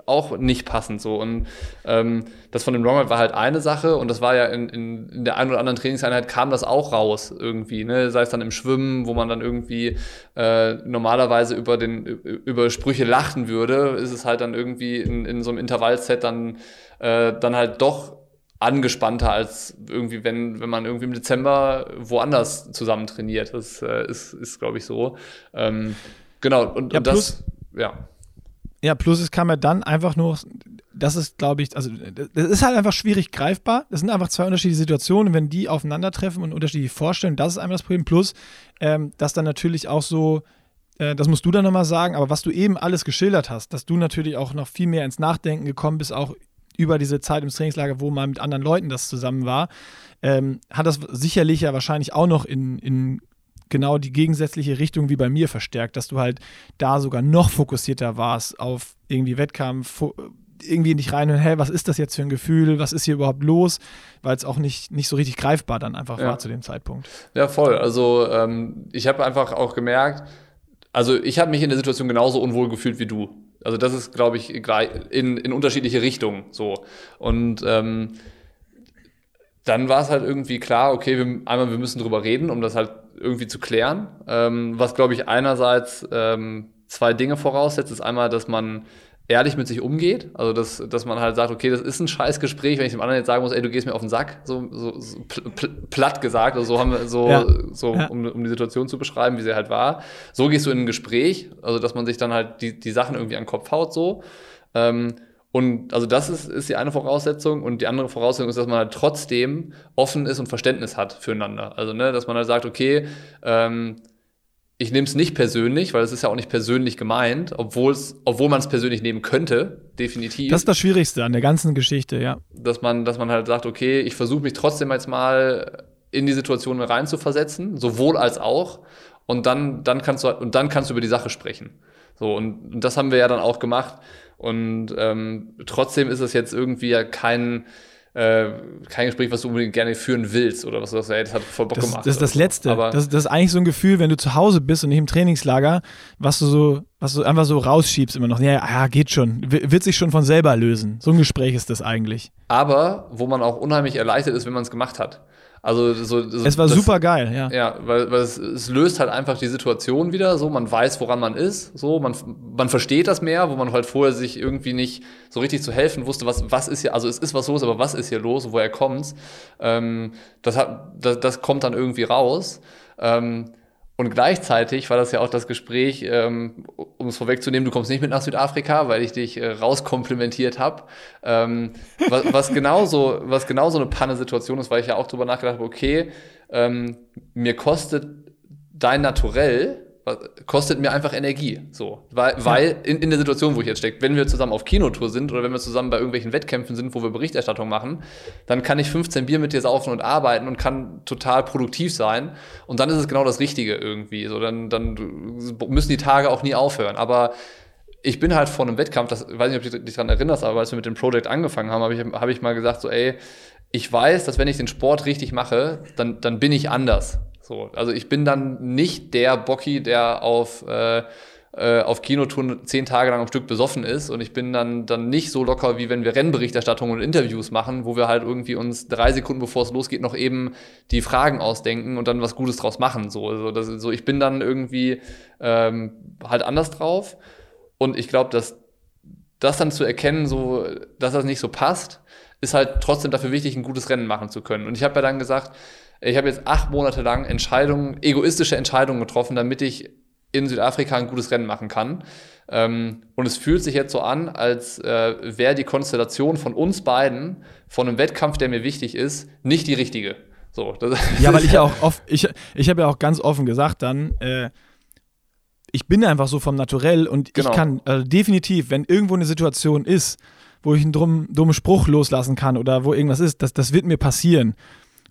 auch nicht passend so. Und ähm, das von dem Longboard war halt eine Sache und das war ja in, in, in der einen oder anderen Trainingseinheit kam das auch raus irgendwie, ne? Sei es dann im Schwimmen, wo man dann irgendwie äh, normalerweise über den über Sprüche lachen würde, ist es halt dann irgendwie in, in so einem Intervallset dann, äh, dann halt doch angespannter als irgendwie, wenn, wenn man irgendwie im Dezember woanders zusammen trainiert. Das äh, ist, ist glaube ich, so. Ähm, genau, und, ja, und das, ja. Ja, plus es kam ja dann einfach nur, das ist, glaube ich, also das ist halt einfach schwierig greifbar. Das sind einfach zwei unterschiedliche Situationen. Wenn die aufeinandertreffen und unterschiedliche vorstellen, das ist einmal das Problem. Plus, ähm, dass dann natürlich auch so, äh, das musst du dann nochmal sagen, aber was du eben alles geschildert hast, dass du natürlich auch noch viel mehr ins Nachdenken gekommen bist, auch über diese Zeit im Trainingslager, wo man mit anderen Leuten das zusammen war, ähm, hat das sicherlich ja wahrscheinlich auch noch in, in genau die gegensätzliche Richtung wie bei mir verstärkt, dass du halt da sogar noch fokussierter warst auf irgendwie Wettkampf, irgendwie nicht rein und hey, was ist das jetzt für ein Gefühl, was ist hier überhaupt los, weil es auch nicht, nicht so richtig greifbar dann einfach ja. war zu dem Zeitpunkt. Ja, voll. Also ähm, ich habe einfach auch gemerkt, also ich habe mich in der Situation genauso unwohl gefühlt wie du. Also das ist, glaube ich, in, in unterschiedliche Richtungen so. Und ähm, dann war es halt irgendwie klar, okay, wir, einmal wir müssen drüber reden, um das halt irgendwie zu klären. Ähm, was, glaube ich, einerseits ähm, zwei Dinge voraussetzt, ist einmal, dass man ehrlich mit sich umgeht. Also, dass, dass man halt sagt, okay, das ist ein scheiß Gespräch, wenn ich dem anderen jetzt sagen muss, ey, du gehst mir auf den Sack, so, so, so pl platt gesagt, also so haben wir so, ja. so ja. Um, um die Situation zu beschreiben, wie sie halt war. So gehst du in ein Gespräch, also dass man sich dann halt die, die Sachen irgendwie an den Kopf haut, so. Ähm, und also das ist, ist die eine Voraussetzung. Und die andere Voraussetzung ist, dass man halt trotzdem offen ist und Verständnis hat füreinander. Also, ne, dass man halt sagt, okay, ähm, ich nehme es nicht persönlich, weil es ist ja auch nicht persönlich gemeint, obwohl man es persönlich nehmen könnte, definitiv. Das ist das Schwierigste an der ganzen Geschichte, ja. Dass man, dass man halt sagt, okay, ich versuche mich trotzdem jetzt mal in die Situation rein zu versetzen, sowohl als auch. Und dann, dann kannst du und dann kannst du über die Sache sprechen. So, und, und das haben wir ja dann auch gemacht. Und ähm, trotzdem ist es jetzt irgendwie ja kein, äh, kein Gespräch, was du unbedingt gerne führen willst oder was du sagst, ey, das hat voll Bock das, gemacht. Das ist das Letzte. Aber das, das, ist eigentlich so ein Gefühl, wenn du zu Hause bist und nicht im Trainingslager, was du so, was du einfach so rausschiebst immer noch. Ja, ja, geht schon. Wird sich schon von selber lösen. So ein Gespräch ist das eigentlich. Aber wo man auch unheimlich erleichtert ist, wenn man es gemacht hat. Also so, so es war das, super geil, ja. Ja, weil, weil es, es, löst halt einfach die Situation wieder. So, man weiß, woran man ist. So, man, man versteht das mehr, wo man halt vorher sich irgendwie nicht so richtig zu helfen wusste, was, was ist hier, also es ist was los, aber was ist hier los, woher kommt's? Ähm, das, hat, das, das kommt dann irgendwie raus. Ähm, und gleichzeitig war das ja auch das Gespräch, ähm, um es vorwegzunehmen, du kommst nicht mit nach Südafrika, weil ich dich äh, rauskomplimentiert habe. Ähm, was, was, genauso, was genauso eine Panne-Situation ist, weil ich ja auch drüber nachgedacht habe, okay, ähm, mir kostet dein Naturell kostet mir einfach Energie. So, weil, weil in, in der Situation, wo ich jetzt stecke, wenn wir zusammen auf Kinotour sind oder wenn wir zusammen bei irgendwelchen Wettkämpfen sind, wo wir Berichterstattung machen, dann kann ich 15 Bier mit dir saufen und arbeiten und kann total produktiv sein. Und dann ist es genau das Richtige irgendwie. So, dann, dann müssen die Tage auch nie aufhören. Aber ich bin halt vor einem Wettkampf, das weiß nicht, ob du dich daran erinnerst, aber als wir mit dem Projekt angefangen haben, habe ich, hab ich mal gesagt, so, ey, ich weiß, dass wenn ich den Sport richtig mache, dann, dann bin ich anders. So, also ich bin dann nicht der Bocky, der auf, äh, äh, auf Kinotouren zehn Tage lang am Stück besoffen ist und ich bin dann, dann nicht so locker, wie wenn wir Rennberichterstattungen und Interviews machen, wo wir halt irgendwie uns drei Sekunden bevor es losgeht noch eben die Fragen ausdenken und dann was Gutes draus machen. So, also das, so ich bin dann irgendwie ähm, halt anders drauf und ich glaube, dass das dann zu erkennen, so, dass das nicht so passt, ist halt trotzdem dafür wichtig, ein gutes Rennen machen zu können. Und ich habe ja dann gesagt, ich habe jetzt acht Monate lang Entscheidungen, egoistische Entscheidungen getroffen, damit ich in Südafrika ein gutes Rennen machen kann. Ähm, und es fühlt sich jetzt so an, als äh, wäre die Konstellation von uns beiden, von einem Wettkampf, der mir wichtig ist, nicht die richtige. So, ja, weil ich ja auch oft, ich, ich habe ja auch ganz offen gesagt dann, äh, ich bin einfach so vom Naturell und genau. ich kann äh, definitiv, wenn irgendwo eine Situation ist, wo ich einen dummen, dummen Spruch loslassen kann oder wo irgendwas ist, das, das wird mir passieren.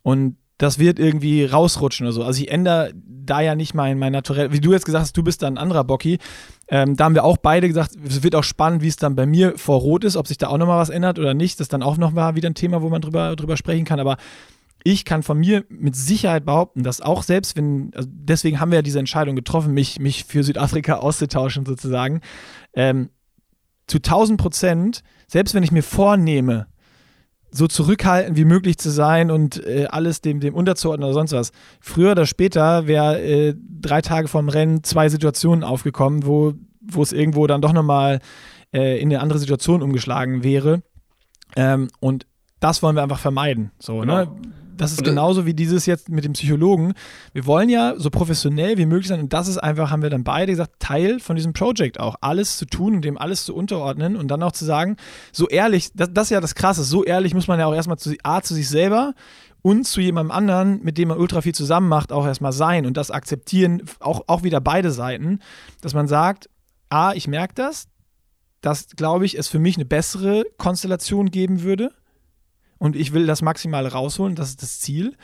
Und das wird irgendwie rausrutschen oder so. Also ich ändere da ja nicht mein, mein Naturell. Wie du jetzt gesagt hast, du bist da ein anderer Bocky. Ähm, da haben wir auch beide gesagt, es wird auch spannend, wie es dann bei mir vor Rot ist, ob sich da auch nochmal was ändert oder nicht. Das ist dann auch nochmal wieder ein Thema, wo man drüber, drüber sprechen kann. Aber ich kann von mir mit Sicherheit behaupten, dass auch selbst wenn, also deswegen haben wir ja diese Entscheidung getroffen, mich, mich für Südafrika auszutauschen sozusagen, ähm, zu 1000 Prozent, selbst wenn ich mir vornehme, so zurückhaltend wie möglich zu sein und äh, alles dem, dem unterzuordnen oder sonst was. Früher oder später wäre äh, drei Tage vorm Rennen zwei Situationen aufgekommen, wo, wo es irgendwo dann doch nochmal äh, in eine andere Situation umgeschlagen wäre. Ähm, und das wollen wir einfach vermeiden. So, ne? genau. ne? Das ist genauso wie dieses jetzt mit dem Psychologen. Wir wollen ja so professionell wie möglich sein und das ist einfach, haben wir dann beide gesagt, Teil von diesem Projekt auch, alles zu tun und dem alles zu unterordnen und dann auch zu sagen, so ehrlich, das, das ist ja das Krasse, so ehrlich muss man ja auch erstmal zu, A, zu sich selber und zu jemandem anderen, mit dem man ultra viel zusammen macht, auch erstmal sein und das akzeptieren, auch, auch wieder beide Seiten, dass man sagt, A, ich merke das, dass, glaube ich, es für mich eine bessere Konstellation geben würde und ich will das Maximale rausholen, das ist das Ziel.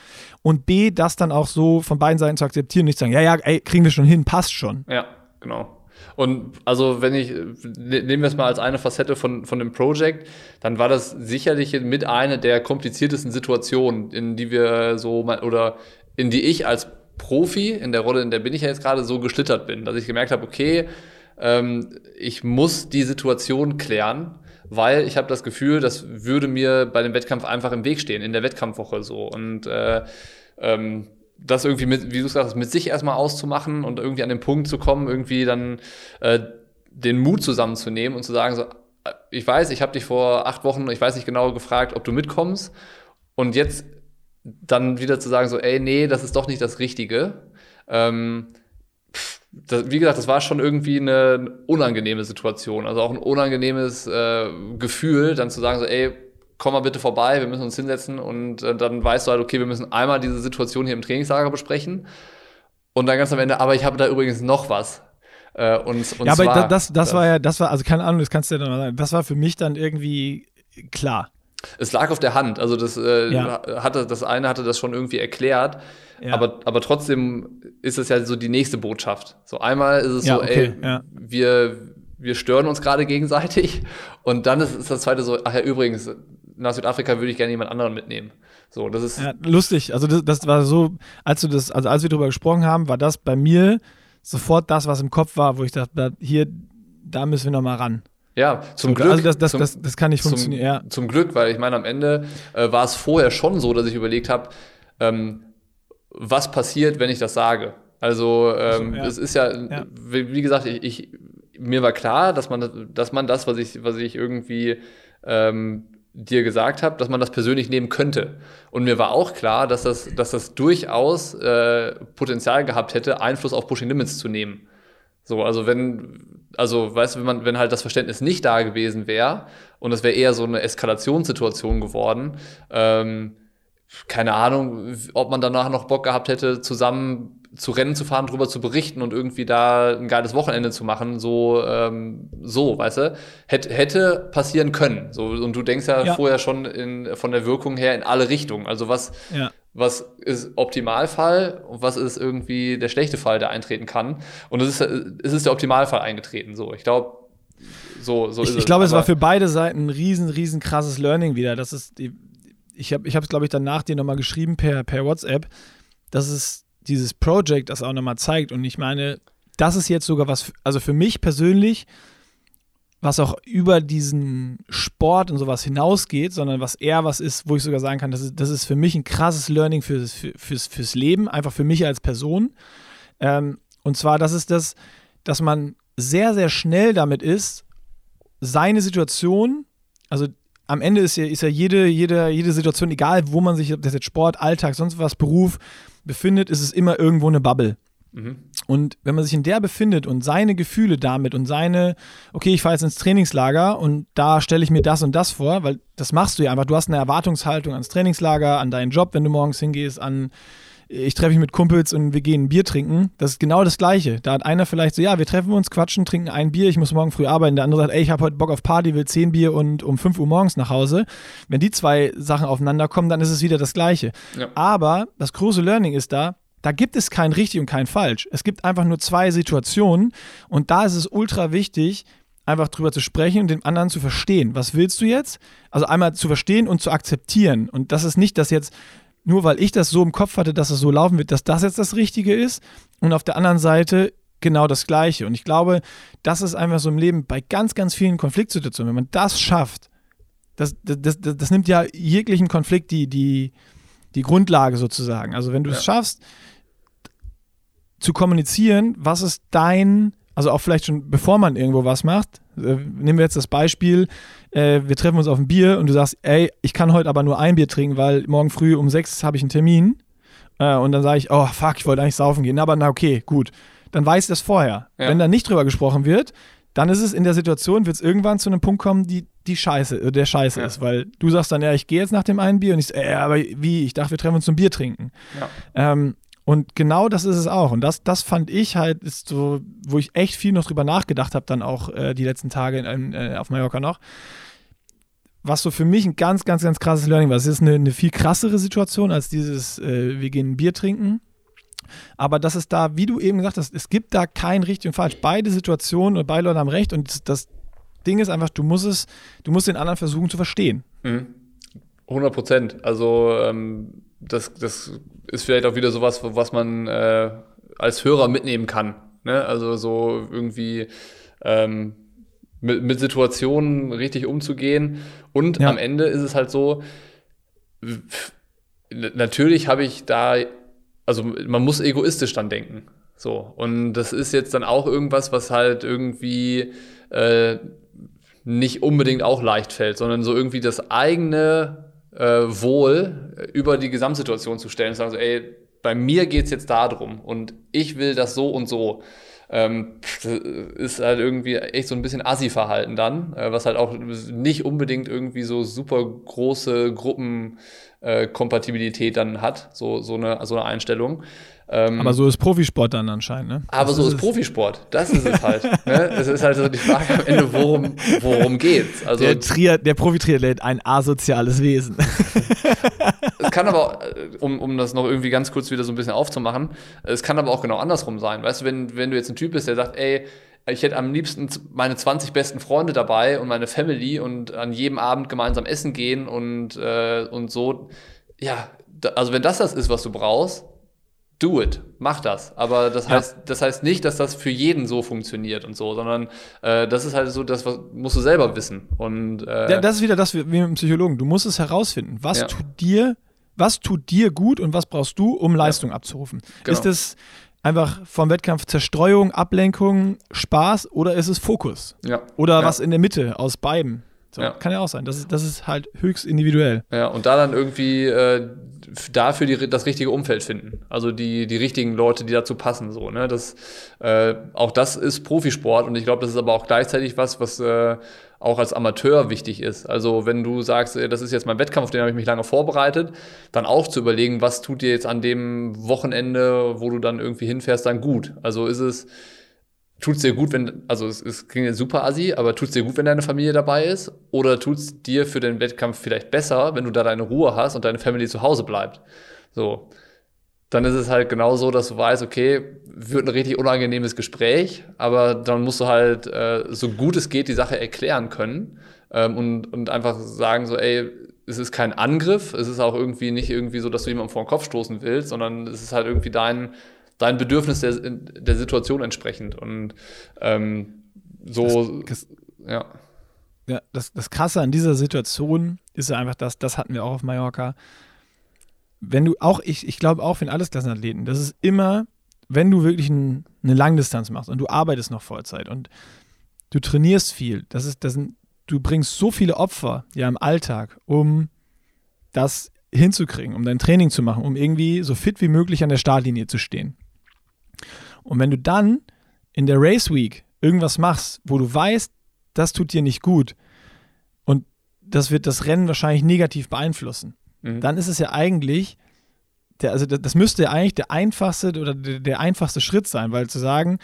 Und B, das dann auch so von beiden Seiten zu akzeptieren, nicht sagen, ja, ja, ey, kriegen wir schon hin, passt schon. Ja, genau. Und also, wenn ich, ne, nehmen wir es mal als eine Facette von, von dem Projekt, dann war das sicherlich mit einer der kompliziertesten Situationen, in die wir so oder in die ich als Profi, in der Rolle, in der bin ich ja jetzt gerade, so geschlittert bin, dass ich gemerkt habe, okay, ähm, ich muss die Situation klären weil ich habe das Gefühl, das würde mir bei dem Wettkampf einfach im Weg stehen, in der Wettkampfwoche so. Und äh, ähm, das irgendwie mit, wie du sagst, mit sich erstmal auszumachen und irgendwie an den Punkt zu kommen, irgendwie dann äh, den Mut zusammenzunehmen und zu sagen, so, äh, ich weiß, ich habe dich vor acht Wochen, ich weiß nicht genau gefragt, ob du mitkommst. Und jetzt dann wieder zu sagen, so, ey, nee, das ist doch nicht das Richtige. Ähm, das, wie gesagt, das war schon irgendwie eine unangenehme Situation. Also auch ein unangenehmes äh, Gefühl, dann zu sagen, so, ey, komm mal bitte vorbei, wir müssen uns hinsetzen und äh, dann weißt du halt, okay, wir müssen einmal diese Situation hier im Trainingslager besprechen. Und dann ganz am Ende, aber ich habe da übrigens noch was. Äh, und, und ja, aber zwar, das, das, das war ja, das war, also keine Ahnung, das kannst du ja dann mal sagen, das war für mich dann irgendwie klar. Es lag auf der Hand. Also das äh, ja. hatte, das eine hatte das schon irgendwie erklärt. Ja. Aber, aber trotzdem ist es ja so die nächste Botschaft. So einmal ist es ja, so, okay, ey, wir, wir stören uns gerade gegenseitig. Und dann ist, ist das zweite so, ach ja, übrigens, nach Südafrika würde ich gerne jemand anderen mitnehmen. So, das ist. Ja, lustig. Also das, das war so, als du das, also als wir darüber gesprochen haben, war das bei mir sofort das, was im Kopf war, wo ich dachte, hier, da müssen wir nochmal ran. Ja, zum Glück. Also das, das, zum, das, das kann nicht funktionieren. Zum, ja. zum Glück, weil ich meine, am Ende äh, war es vorher schon so, dass ich überlegt habe, ähm, was passiert, wenn ich das sage. Also ähm, ja. es ist ja, ja. Wie, wie, gesagt, ich, ich, mir war klar, dass man, dass man das, was ich, was ich irgendwie ähm, dir gesagt habe, dass man das persönlich nehmen könnte. Und mir war auch klar, dass das, dass das durchaus äh, Potenzial gehabt hätte, Einfluss auf Pushing Limits zu nehmen. So, also wenn, also weißt du, wenn man, wenn halt das Verständnis nicht da gewesen wäre und es wäre eher so eine Eskalationssituation geworden, ähm, keine Ahnung, ob man danach noch Bock gehabt hätte, zusammen zu Rennen zu fahren, drüber zu berichten und irgendwie da ein geiles Wochenende zu machen, so, ähm, so, weißt du, Hät, hätte passieren können. So, und du denkst ja, ja. vorher schon in, von der Wirkung her in alle Richtungen. Also was, ja. Was ist Optimalfall und was ist irgendwie der schlechte Fall, der eintreten kann. Und es ist, es ist der Optimalfall eingetreten. So, ich glaube, so, so ich, ich glaube, es war für beide Seiten ein riesen, riesen krasses Learning wieder. Das ist die, ich habe es, glaube ich, danach dir nochmal geschrieben per, per WhatsApp, dass es dieses Project das auch nochmal zeigt. Und ich meine, das ist jetzt sogar was, also für mich persönlich, was auch über diesen Sport und sowas hinausgeht, sondern was eher was ist, wo ich sogar sagen kann, das ist, das ist für mich ein krasses Learning fürs, fürs, fürs Leben, einfach für mich als Person. Ähm, und zwar, das ist das, dass man sehr, sehr schnell damit ist, seine Situation, also am Ende ist ja, ist ja jede, jede, jede Situation, egal wo man sich, ob das jetzt Sport, Alltag, sonst was, Beruf befindet, ist es immer irgendwo eine Bubble. Mhm. Und wenn man sich in der befindet und seine Gefühle damit und seine, okay, ich fahre jetzt ins Trainingslager und da stelle ich mir das und das vor, weil das machst du ja einfach. Du hast eine Erwartungshaltung ans Trainingslager, an deinen Job, wenn du morgens hingehst, an ich treffe mich mit Kumpels und wir gehen ein Bier trinken. Das ist genau das Gleiche. Da hat einer vielleicht so, ja, wir treffen uns, quatschen, trinken ein Bier, ich muss morgen früh arbeiten. Der andere sagt, ey, ich habe heute Bock auf Party, will zehn Bier und um 5 Uhr morgens nach Hause. Wenn die zwei Sachen aufeinander kommen, dann ist es wieder das Gleiche. Ja. Aber das große Learning ist da, da gibt es kein richtig und kein falsch. Es gibt einfach nur zwei Situationen und da ist es ultra wichtig, einfach drüber zu sprechen und den anderen zu verstehen. Was willst du jetzt? Also einmal zu verstehen und zu akzeptieren. Und das ist nicht, dass jetzt nur weil ich das so im Kopf hatte, dass es so laufen wird, dass das jetzt das Richtige ist. Und auf der anderen Seite genau das Gleiche. Und ich glaube, das ist einfach so im Leben bei ganz, ganz vielen Konfliktsituationen. Wenn man das schafft, das, das, das, das nimmt ja jeglichen Konflikt die, die, die Grundlage sozusagen. Also wenn du ja. es schaffst, zu kommunizieren, was ist dein, also auch vielleicht schon bevor man irgendwo was macht, äh, nehmen wir jetzt das Beispiel, äh, wir treffen uns auf ein Bier und du sagst, ey, ich kann heute aber nur ein Bier trinken, weil morgen früh um sechs habe ich einen Termin. Äh, und dann sage ich, oh fuck, ich wollte eigentlich saufen gehen. Aber na okay, gut. Dann weiß das vorher. Ja. Wenn da nicht drüber gesprochen wird, dann ist es in der Situation, wird es irgendwann zu einem Punkt kommen, die, die Scheiße, äh, der Scheiße ja. ist, weil du sagst dann, ja, ich gehe jetzt nach dem einen Bier und ich so, äh, aber wie? Ich dachte, wir treffen uns zum Bier trinken. Ja. Ähm, und genau das ist es auch. Und das, das fand ich halt, ist so, wo ich echt viel noch drüber nachgedacht habe, dann auch äh, die letzten Tage in, äh, auf Mallorca noch. Was so für mich ein ganz, ganz, ganz krasses Learning war. Es ist eine, eine viel krassere Situation als dieses, äh, wir gehen ein Bier trinken. Aber das ist da, wie du eben gesagt hast, es gibt da kein richtig und falsch. Beide Situationen und beide Leute haben recht. Und das Ding ist einfach, du musst es, du musst den anderen versuchen zu verstehen. Mhm. 100 Prozent. Also ähm, das, das ist vielleicht auch wieder sowas, was man äh, als Hörer mitnehmen kann. Ne? Also so irgendwie ähm, mit, mit Situationen richtig umzugehen. Und ja. am Ende ist es halt so, natürlich habe ich da, also man muss egoistisch dann denken. So. Und das ist jetzt dann auch irgendwas, was halt irgendwie äh, nicht unbedingt auch leicht fällt, sondern so irgendwie das eigene äh, Wohl über die Gesamtsituation zu stellen und sagen so, ey, bei mir geht es jetzt darum und ich will das so und so. Ähm, ist halt irgendwie echt so ein bisschen Assi-Verhalten dann, äh, was halt auch nicht unbedingt irgendwie so super große Gruppenkompatibilität äh, dann hat, so, so, eine, so eine Einstellung. Ähm, aber so ist Profisport dann anscheinend, ne? Aber das so ist, ist Profisport. Das ist es halt. ne? Es ist halt so die Frage am Ende, worum, worum geht's? Also, der, Trier, der Profi-Triathlet, ein asoziales Wesen. es kann aber, äh, um, um das noch irgendwie ganz kurz wieder so ein bisschen aufzumachen, es kann aber auch genau andersrum sein. Weißt du, wenn, wenn du jetzt ein Typ bist, der sagt, ey, ich hätte am liebsten meine 20 besten Freunde dabei und meine Family und an jedem Abend gemeinsam essen gehen und, äh, und so. Ja, also wenn das das ist, was du brauchst, do it, mach das. Aber das heißt, ja. das heißt nicht, dass das für jeden so funktioniert und so, sondern äh, das ist halt so, das was, musst du selber wissen. Und äh, ja, das ist wieder das wie mit dem Psychologen. Du musst es herausfinden. Was ja. tut dir, was tut dir gut und was brauchst du, um Leistung abzurufen? Genau. Ist es einfach vom Wettkampf Zerstreuung, Ablenkung, Spaß oder ist es Fokus? Ja. Oder was in der Mitte aus beiden? So, ja. Kann ja auch sein. Das ist, das ist halt höchst individuell. Ja, und da dann irgendwie äh, dafür die, das richtige Umfeld finden. Also die, die richtigen Leute, die dazu passen. So, ne? das, äh, auch das ist Profisport und ich glaube, das ist aber auch gleichzeitig was, was äh, auch als Amateur wichtig ist. Also wenn du sagst, das ist jetzt mein Wettkampf, den habe ich mich lange vorbereitet, dann auch zu überlegen, was tut dir jetzt an dem Wochenende, wo du dann irgendwie hinfährst, dann gut. Also ist es tut's dir gut, wenn, also es, es klingt jetzt super assi, aber tut's dir gut, wenn deine Familie dabei ist? Oder tut's dir für den Wettkampf vielleicht besser, wenn du da deine Ruhe hast und deine Family zu Hause bleibt? So. Dann ist es halt genau so, dass du weißt, okay, wird ein richtig unangenehmes Gespräch, aber dann musst du halt äh, so gut es geht die Sache erklären können ähm, und, und einfach sagen so, ey, es ist kein Angriff, es ist auch irgendwie nicht irgendwie so, dass du jemandem vor den Kopf stoßen willst, sondern es ist halt irgendwie dein, dein Bedürfnis der, der Situation entsprechend. Und ähm, so, das, ja. Ja, das, das Krasse an dieser Situation ist ja einfach das, das hatten wir auch auf Mallorca. Wenn du auch, ich, ich glaube auch für den Allesklassenathleten, das ist immer, wenn du wirklich ein, eine Langdistanz machst und du arbeitest noch Vollzeit und du trainierst viel, das ist, das sind, du bringst so viele Opfer ja im Alltag, um das hinzukriegen, um dein Training zu machen, um irgendwie so fit wie möglich an der Startlinie zu stehen. Und wenn du dann in der Race Week irgendwas machst, wo du weißt, das tut dir nicht gut und das wird das Rennen wahrscheinlich negativ beeinflussen, mhm. dann ist es ja eigentlich, der, also das müsste ja eigentlich der einfachste oder der, der einfachste Schritt sein, weil zu sagen,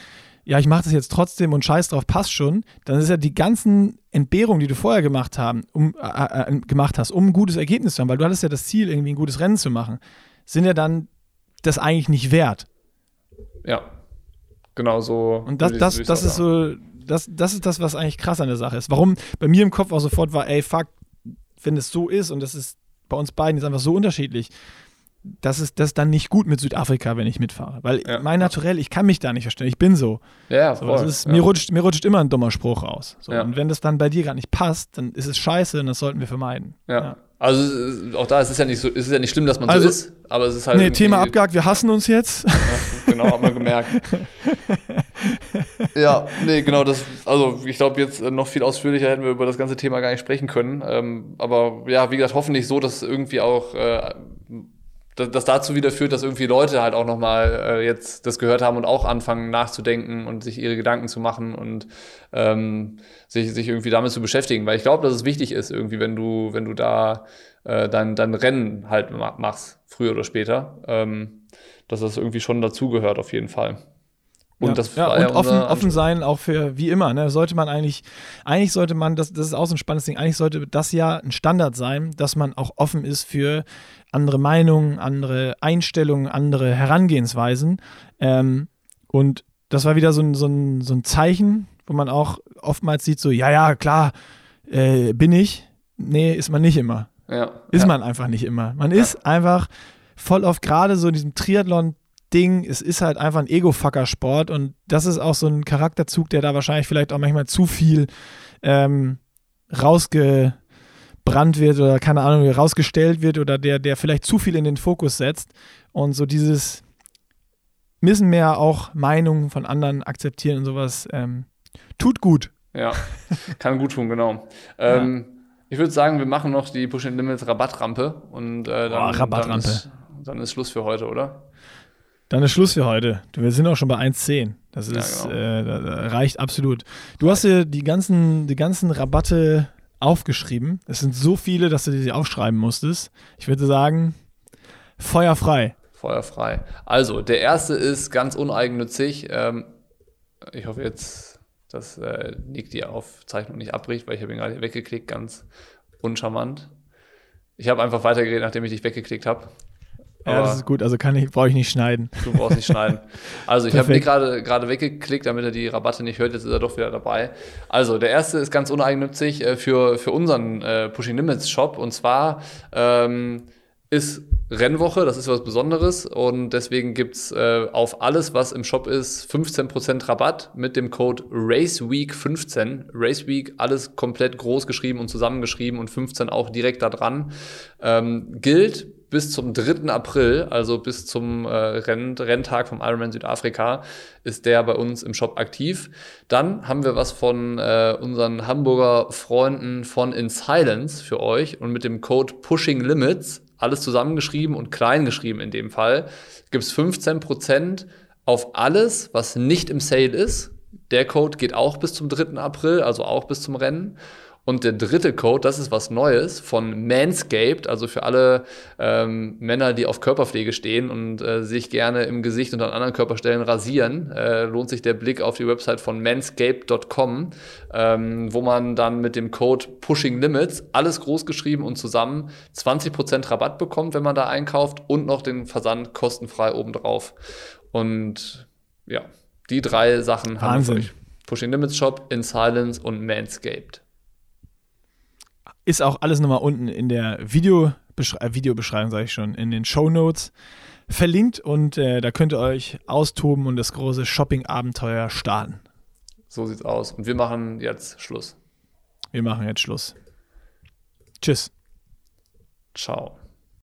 ja, ich mache das jetzt trotzdem und scheiß drauf, passt schon, dann ist ja die ganzen Entbehrungen, die du vorher gemacht, haben, um, äh, äh, gemacht hast, um ein gutes Ergebnis zu haben, weil du hattest ja das Ziel, irgendwie ein gutes Rennen zu machen, sind ja dann das eigentlich nicht wert. Ja, genau so. Und das, das, das ist so, das, das ist das, was eigentlich krass an der Sache ist. Warum bei mir im Kopf auch sofort war, ey, fuck, wenn es so ist und das ist bei uns beiden jetzt einfach so unterschiedlich, das ist das dann nicht gut mit Südafrika, wenn ich mitfahre. Weil ja. mein Naturell, ich kann mich da nicht verstehen. Ich bin so. Ja, voll. So, ist, ja. Mir, rutscht, mir rutscht immer ein dummer Spruch raus. So, ja. Und wenn das dann bei dir gerade nicht passt, dann ist es scheiße und das sollten wir vermeiden. Ja. Also auch da ist es ja nicht so, ist es ja nicht schlimm, dass man also, so ist, aber es ist halt. Nee, Thema abgehakt, wir hassen uns jetzt. genau, hat man gemerkt. ja, nee, genau, das, also ich glaube, jetzt noch viel ausführlicher hätten wir über das ganze Thema gar nicht sprechen können. Ähm, aber ja, wie gesagt, hoffentlich so, dass irgendwie auch äh, das, dazu wieder führt, dass irgendwie Leute halt auch nochmal äh, jetzt das gehört haben und auch anfangen nachzudenken und sich ihre Gedanken zu machen und ähm, sich, sich irgendwie damit zu beschäftigen. Weil ich glaube, dass es wichtig ist, irgendwie, wenn du, wenn du da äh, dein, dein Rennen halt machst, früher oder später, ähm, dass das irgendwie schon dazugehört, auf jeden Fall. Und, ja, das ja, und offen, offen sein auch für, wie immer, ne, sollte man eigentlich, eigentlich sollte man, das, das ist auch so ein spannendes Ding, eigentlich sollte das ja ein Standard sein, dass man auch offen ist für andere Meinungen, andere Einstellungen, andere Herangehensweisen. Ähm, und das war wieder so ein, so, ein, so ein Zeichen, wo man auch oftmals sieht, so, ja, ja, klar, äh, bin ich. Nee, ist man nicht immer. Ja, ist ja. man einfach nicht immer. Man ist einfach voll oft gerade so in diesem Triathlon Ding, es ist halt einfach ein Ego-Fucker-Sport und das ist auch so ein Charakterzug, der da wahrscheinlich vielleicht auch manchmal zu viel ähm, rausgebrannt wird oder keine Ahnung, rausgestellt wird oder der, der vielleicht zu viel in den Fokus setzt und so dieses müssen mehr auch Meinungen von anderen akzeptieren und sowas ähm, tut gut. Ja, kann gut tun, genau. Ähm, ja. Ich würde sagen, wir machen noch die Push Limits Rabattrampe und äh, dann, oh, Rabattrampe. Dann ist, dann ist Schluss für heute, oder? Dann ist Schluss für heute. Wir sind auch schon bei 1,10. Das ist, ja, genau. äh, das reicht absolut. Du hast dir die ganzen, die ganzen Rabatte aufgeschrieben. Es sind so viele, dass du die aufschreiben musstest. Ich würde sagen, feuerfrei. Feuerfrei. Also, der erste ist ganz uneigennützig. Ähm, ich hoffe jetzt, dass äh, Nick die Aufzeichnung nicht abbricht, weil ich habe ihn gerade weggeklickt, ganz uncharmant. Ich habe einfach weitergeredet, nachdem ich dich weggeklickt habe. Ja, das ist gut, also kann ich, brauche ich nicht schneiden. Du brauchst nicht schneiden. Also ich habe mir gerade gerade weggeklickt, damit er die Rabatte nicht hört, jetzt ist er doch wieder dabei. Also der erste ist ganz uneigennützig äh, für, für unseren äh, Pushing Limits Shop und zwar ähm, ist Rennwoche, das ist was Besonderes und deswegen gibt's äh, auf alles, was im Shop ist, 15% Rabatt mit dem Code RACEWEEK15. RACEWEEK, alles komplett groß geschrieben und zusammengeschrieben und 15 auch direkt da dran. Ähm, gilt bis zum 3. April, also bis zum äh, Renn Renntag vom Ironman Südafrika, ist der bei uns im Shop aktiv. Dann haben wir was von äh, unseren Hamburger Freunden von In Silence für euch und mit dem Code Pushing Limits, alles zusammengeschrieben und klein geschrieben in dem Fall, gibt es 15% auf alles, was nicht im Sale ist. Der Code geht auch bis zum 3. April, also auch bis zum Rennen. Und der dritte Code, das ist was Neues von Manscaped, also für alle ähm, Männer, die auf Körperpflege stehen und äh, sich gerne im Gesicht und an anderen Körperstellen rasieren, äh, lohnt sich der Blick auf die Website von manscaped.com, ähm, wo man dann mit dem Code Pushing Limits, alles groß geschrieben und zusammen 20% Rabatt bekommt, wenn man da einkauft und noch den Versand kostenfrei obendrauf. Und ja, die drei Sachen Wahnsinn. haben wir für euch. Pushing Limits Shop, In Silence und Manscaped. Ist auch alles nochmal unten in der Videobeschre äh, Videobeschreibung, sage ich schon, in den Show Notes verlinkt und äh, da könnt ihr euch austoben und das große Shopping-Abenteuer starten. So sieht's aus. Und wir machen jetzt Schluss. Wir machen jetzt Schluss. Tschüss. Ciao.